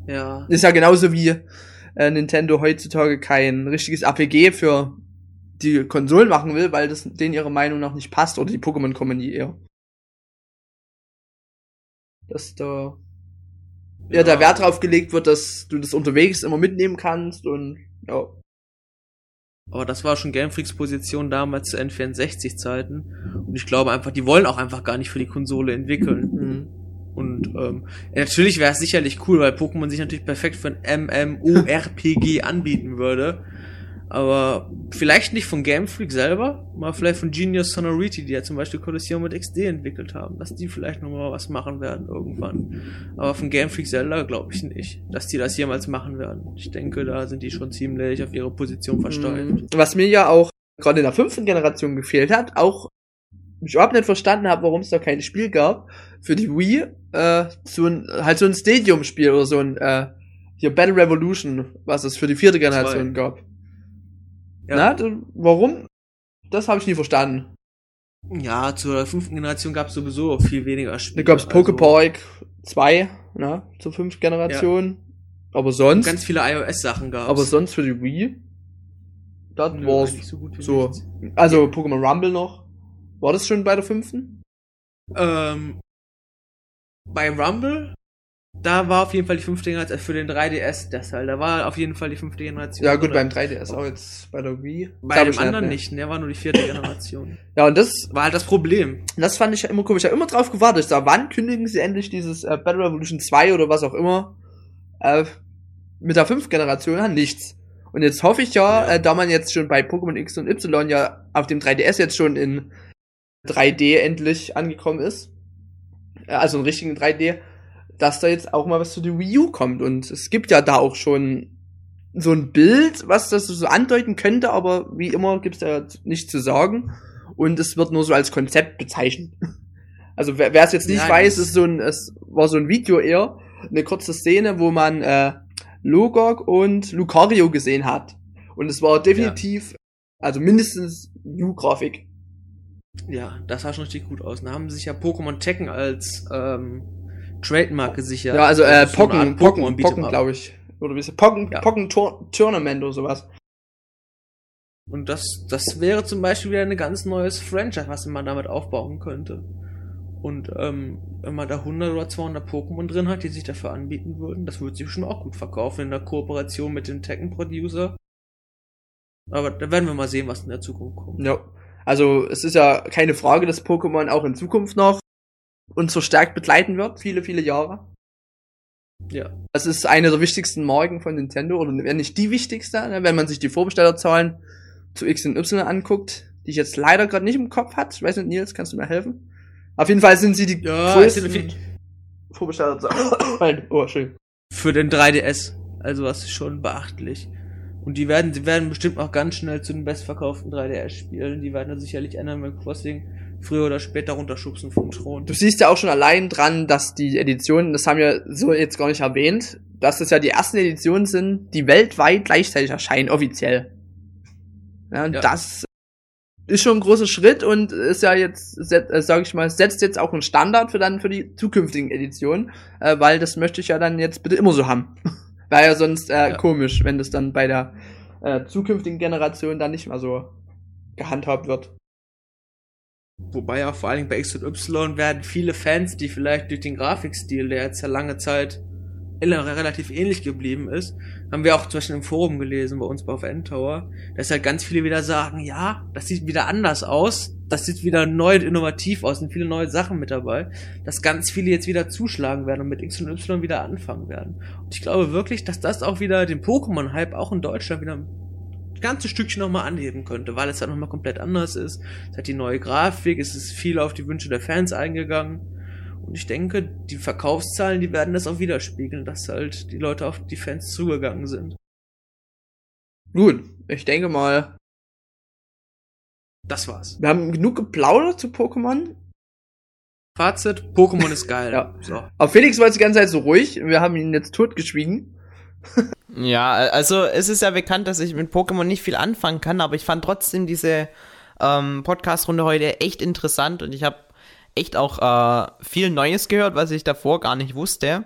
C: Ja.
B: Ist ja genauso wie äh, Nintendo heutzutage kein richtiges APG für die Konsolen machen will, weil das denen ihre Meinung nach nicht passt oder die Pokémon Company eher. Dass da ja. ja der Wert drauf gelegt wird, dass du das unterwegs immer mitnehmen kannst und ja.
C: Aber das war schon Game Freaks Position damals zu N64 Zeiten. Und ich glaube einfach, die wollen auch einfach gar nicht für die Konsole entwickeln. Mhm. Und ähm, natürlich wäre es sicherlich cool, weil Pokémon sich natürlich perfekt für ein MMORPG anbieten würde. Aber vielleicht nicht von Game Freak selber, mal vielleicht von Genius Sonority, die ja zum Beispiel Colosseum mit XD entwickelt haben, dass die vielleicht nochmal was machen werden irgendwann. Aber von Game Freak selber glaube ich nicht, dass die das jemals machen werden. Ich denke, da sind die schon ziemlich auf ihre Position versteuert. Mhm.
B: Was mir ja auch gerade in der fünften Generation gefehlt hat, auch ich überhaupt nicht verstanden habe, warum es da kein Spiel gab für die Wii, äh, so ein, halt so ein Stadium-Spiel oder so ein, äh, hier Battle Revolution, was es für die vierte Generation Zwei. gab. Ja. Na, warum? Das habe ich nie verstanden.
C: Ja, zur fünften Generation gab es sowieso viel weniger
B: Spiele. Da gab es Pokepark also 2, na, zur fünften Generation. Ja. Aber sonst.
C: Ganz viele iOS-Sachen gab
B: Aber sonst für die Wii. Das war's so, so. Also Pokémon Rumble noch. War das schon bei der fünften?
C: Ähm, bei Rumble da war auf jeden Fall die fünfte Generation, also für den 3DS das halt. Da war auf jeden Fall die fünfte Generation.
B: Ja, gut, beim 3DS auch jetzt bei der Wii.
C: Bei dem anderen nicht, der war nur die vierte Generation.
B: ja, und das
C: war halt das Problem.
B: Das fand ich ja immer komisch. Ich habe immer drauf gewartet. Ich sag, wann kündigen sie endlich dieses äh, Battle Revolution 2 oder was auch immer äh, mit der fünften Generation an? Nichts. Und jetzt hoffe ich ja, ja. Äh, da man jetzt schon bei Pokémon X und Y ja auf dem 3DS jetzt schon in 3D endlich angekommen ist, äh, also in richtigen 3D, dass da jetzt auch mal was zu der Wii U kommt. Und es gibt ja da auch schon so ein Bild, was das so andeuten könnte, aber wie immer gibt's da nichts zu sagen. Und es wird nur so als Konzept bezeichnet. Also wer es jetzt nicht ja, weiß, ist so ein, es war so ein Video eher, eine kurze Szene, wo man äh, Logok und Lucario gesehen hat. Und es war definitiv, ja. also mindestens U-Grafik.
C: Ja, das sah schon richtig gut aus. Da haben sich ja Pokémon Tekken als ähm, Trademark gesichert.
B: Ja, also äh, Pocken, so Pocken, Pocken, glaube ich. Oder wie ist? Pocken, ja. Pocken Tournament oder sowas.
C: Und das, das wäre zum Beispiel wieder ein ganz neues Franchise, was man damit aufbauen könnte. Und ähm, wenn man da 100 oder 200 Pokémon drin hat, die sich dafür anbieten würden, das würde sich bestimmt auch gut verkaufen in der Kooperation mit dem Tekken-Producer. Aber da werden wir mal sehen, was in der Zukunft kommt.
B: Ja, also es ist ja keine Frage, dass Pokémon auch in Zukunft noch uns verstärkt begleiten wird, viele, viele Jahre.
C: Ja.
B: Das ist eine der wichtigsten Marken von Nintendo, oder wenn nicht die wichtigste, ne, wenn man sich die Vorbestellerzahlen zu X und Y anguckt, die ich jetzt leider gerade nicht im Kopf hat. Ich weiß nicht, Nils, kannst du mir helfen? Auf jeden Fall sind sie die
C: ja, größten
B: Vorbestellerzahlen. oh, schön.
C: Für den 3DS. Also was ist schon beachtlich. Und die werden, sie werden bestimmt auch ganz schnell zu den bestverkauften 3DS-Spielen. Die werden da sicherlich Animal Crossing früher oder später runterschubsen vom Thron.
B: Du siehst ja auch schon allein dran, dass die Editionen, das haben wir so jetzt gar nicht erwähnt, dass es ja die ersten Editionen sind, die weltweit gleichzeitig erscheinen, offiziell. Ja, und ja. das ist schon ein großer Schritt und ist ja jetzt, äh, sag ich mal, setzt jetzt auch einen Standard für dann für die zukünftigen Editionen, äh, weil das möchte ich ja dann jetzt bitte immer so haben. Wäre ja sonst äh, ja. komisch, wenn das dann bei der äh, zukünftigen Generation dann nicht mehr so gehandhabt wird.
C: Wobei ja vor Dingen bei X und Y werden viele Fans, die vielleicht durch den Grafikstil, der jetzt ja lange Zeit relativ ähnlich geblieben ist, haben wir auch zum Beispiel im Forum gelesen bei uns bei auf Endtower, dass halt ganz viele wieder sagen, ja, das sieht wieder anders aus, das sieht wieder neu und innovativ aus, sind viele neue Sachen mit dabei, dass ganz viele jetzt wieder zuschlagen werden und mit X und Y wieder anfangen werden. Und ich glaube wirklich, dass das auch wieder den Pokémon-Hype auch in Deutschland wieder ganze Stückchen nochmal anheben könnte, weil es halt nochmal komplett anders ist. Es hat die neue Grafik, es ist viel auf die Wünsche der Fans eingegangen. Und ich denke, die Verkaufszahlen, die werden das auch widerspiegeln, dass halt die Leute auf die Fans zugegangen sind.
B: Gut, ich denke mal.
C: Das war's.
B: Wir haben genug geplaudert zu Pokémon.
C: Fazit, Pokémon ist geil.
B: ja. so. Aber Felix war jetzt die ganze Zeit so ruhig. Wir haben ihn jetzt totgeschwiegen.
A: Ja, also es ist ja bekannt, dass ich mit Pokémon nicht viel anfangen kann, aber ich fand trotzdem diese ähm, Podcast-Runde heute echt interessant und ich habe echt auch äh, viel Neues gehört, was ich davor gar nicht wusste.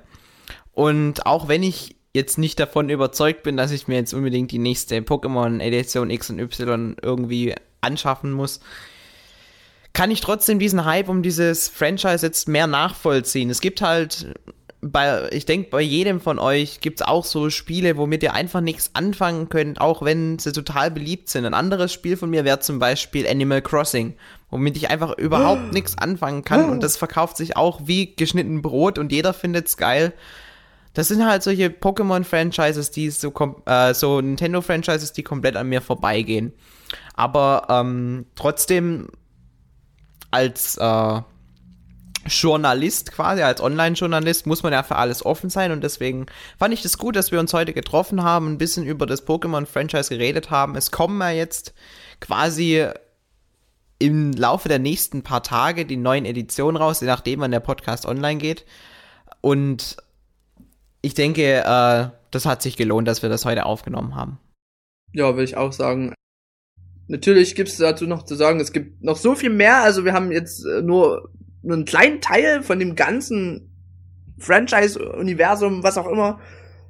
A: Und auch wenn ich jetzt nicht davon überzeugt bin, dass ich mir jetzt unbedingt die nächste Pokémon-Edition X und Y irgendwie anschaffen muss, kann ich trotzdem diesen Hype um dieses Franchise jetzt mehr nachvollziehen. Es gibt halt bei, ich denke, bei jedem von euch gibt es auch so Spiele, womit ihr einfach nichts anfangen könnt, auch wenn sie total beliebt sind. Ein anderes Spiel von mir wäre zum Beispiel Animal Crossing, womit ich einfach überhaupt nichts anfangen kann. Und das verkauft sich auch wie geschnitten Brot und jeder findet es geil. Das sind halt solche Pokémon-Franchises, die so, äh, so Nintendo-Franchises, die komplett an mir vorbeigehen. Aber ähm, trotzdem als äh, Journalist quasi, als Online-Journalist muss man ja für alles offen sein und deswegen fand ich das gut, dass wir uns heute getroffen haben, ein bisschen über das Pokémon-Franchise geredet haben. Es kommen ja jetzt quasi im Laufe der nächsten paar Tage die neuen Editionen raus, je nachdem, wann der Podcast online geht. Und ich denke, äh, das hat sich gelohnt, dass wir das heute aufgenommen haben.
B: Ja, würde ich auch sagen. Natürlich gibt es dazu noch zu sagen, es gibt noch so viel mehr. Also wir haben jetzt äh, nur nur einen kleinen Teil von dem ganzen Franchise-Universum, was auch immer,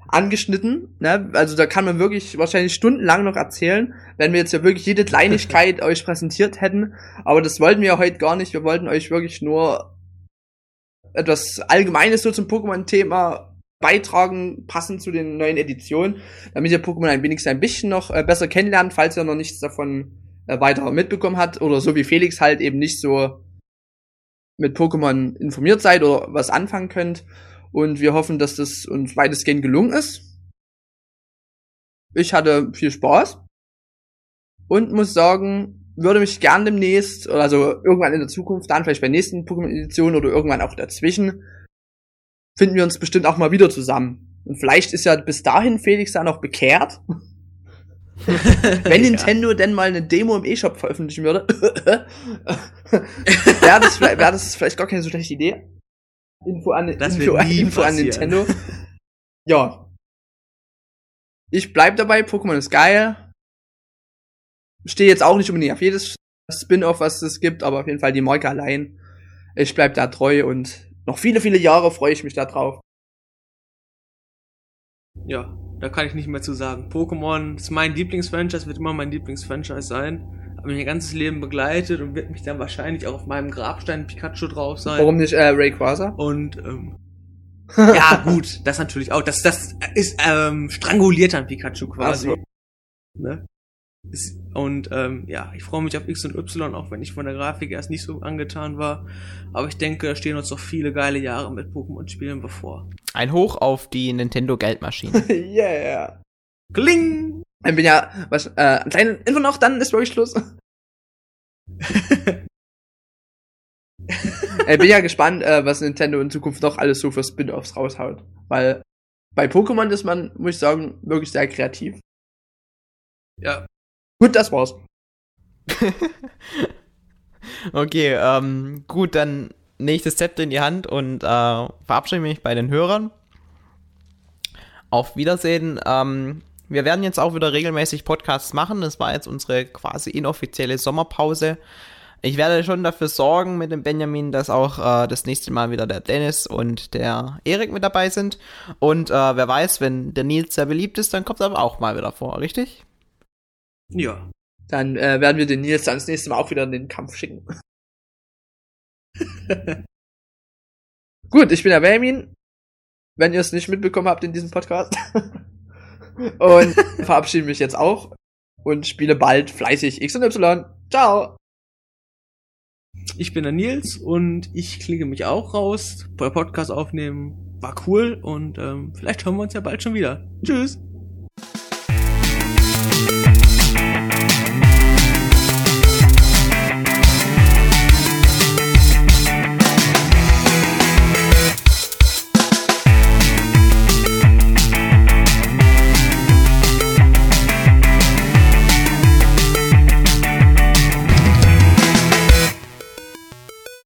B: angeschnitten. Ne? Also da kann man wirklich wahrscheinlich stundenlang noch erzählen, wenn wir jetzt ja wirklich jede Kleinigkeit euch präsentiert hätten. Aber das wollten wir heute gar nicht. Wir wollten euch wirklich nur etwas Allgemeines so zum Pokémon-Thema beitragen, passend zu den neuen Editionen, damit ihr Pokémon ein wenigstens ein bisschen noch äh, besser kennenlernt, falls ihr noch nichts davon äh, weiter mitbekommen habt oder so wie Felix halt eben nicht so mit Pokémon informiert seid oder was anfangen könnt. Und wir hoffen, dass das uns weitestgehend gelungen ist. Ich hatte viel Spaß und muss sagen, würde mich gern demnächst, also irgendwann in der Zukunft, dann vielleicht bei nächsten Pokémon-Editionen oder irgendwann auch dazwischen, finden wir uns bestimmt auch mal wieder zusammen. Und vielleicht ist ja bis dahin Felix da noch bekehrt. Wenn Nintendo ja. denn mal eine Demo im E-Shop veröffentlichen würde, wäre das, wär das vielleicht gar keine so schlechte Idee. Info an, Info, Info an Nintendo. Ja. Ich bleib dabei, Pokémon ist geil. Stehe jetzt auch nicht unbedingt auf jedes Spin-off, was es gibt, aber auf jeden Fall die Marke allein. Ich bleib da treu und noch viele, viele Jahre freue ich mich da drauf.
C: Ja, da kann ich nicht mehr zu sagen. Pokémon ist mein Lieblingsfranchise, wird immer mein Lieblingsfranchise sein. Hat mich mein ganzes Leben begleitet und wird mich dann wahrscheinlich auch auf meinem Grabstein Pikachu drauf sein.
B: Warum nicht äh, Rayquaza?
C: Und ähm, ja, gut, das natürlich auch. Das, das ist ähm, stranguliert an Pikachu quasi. So. Ne? Und ähm, ja, ich freue mich auf X und Y, auch wenn ich von der Grafik erst nicht so angetan war. Aber ich denke, da stehen uns noch viele geile Jahre mit Pokémon-Spielen bevor.
A: Ein Hoch auf die Nintendo-Geldmaschine.
B: yeah. Kling! Ich bin ja, was, äh, ein kleiner Info noch, dann ist wirklich Schluss. ich bin ja gespannt, äh, was Nintendo in Zukunft noch alles so für Spin-offs raushaut. Weil bei Pokémon ist man, muss ich sagen, wirklich sehr kreativ.
C: Ja,
B: Gut, das war's.
A: okay, ähm, gut, dann nehme ich das Zepter in die Hand und äh, verabschiede mich bei den Hörern. Auf Wiedersehen. Ähm, wir werden jetzt auch wieder regelmäßig Podcasts machen. Das war jetzt unsere quasi inoffizielle Sommerpause. Ich werde schon dafür sorgen mit dem Benjamin, dass auch äh, das nächste Mal wieder der Dennis und der Erik mit dabei sind. Und äh, wer weiß, wenn der Nils sehr beliebt ist, dann kommt er aber auch mal wieder vor, richtig?
B: Ja. Dann äh, werden wir den Nils dann das nächste Mal auch wieder in den Kampf schicken. Gut, ich bin der Benjamin. Wenn ihr es nicht mitbekommen habt in diesem Podcast. und verabschiede mich jetzt auch und spiele bald fleißig X und Y. Ciao!
C: Ich bin der Nils und ich klinge mich auch raus. Bei Podcast aufnehmen war cool und ähm, vielleicht hören wir uns ja bald schon wieder. Tschüss!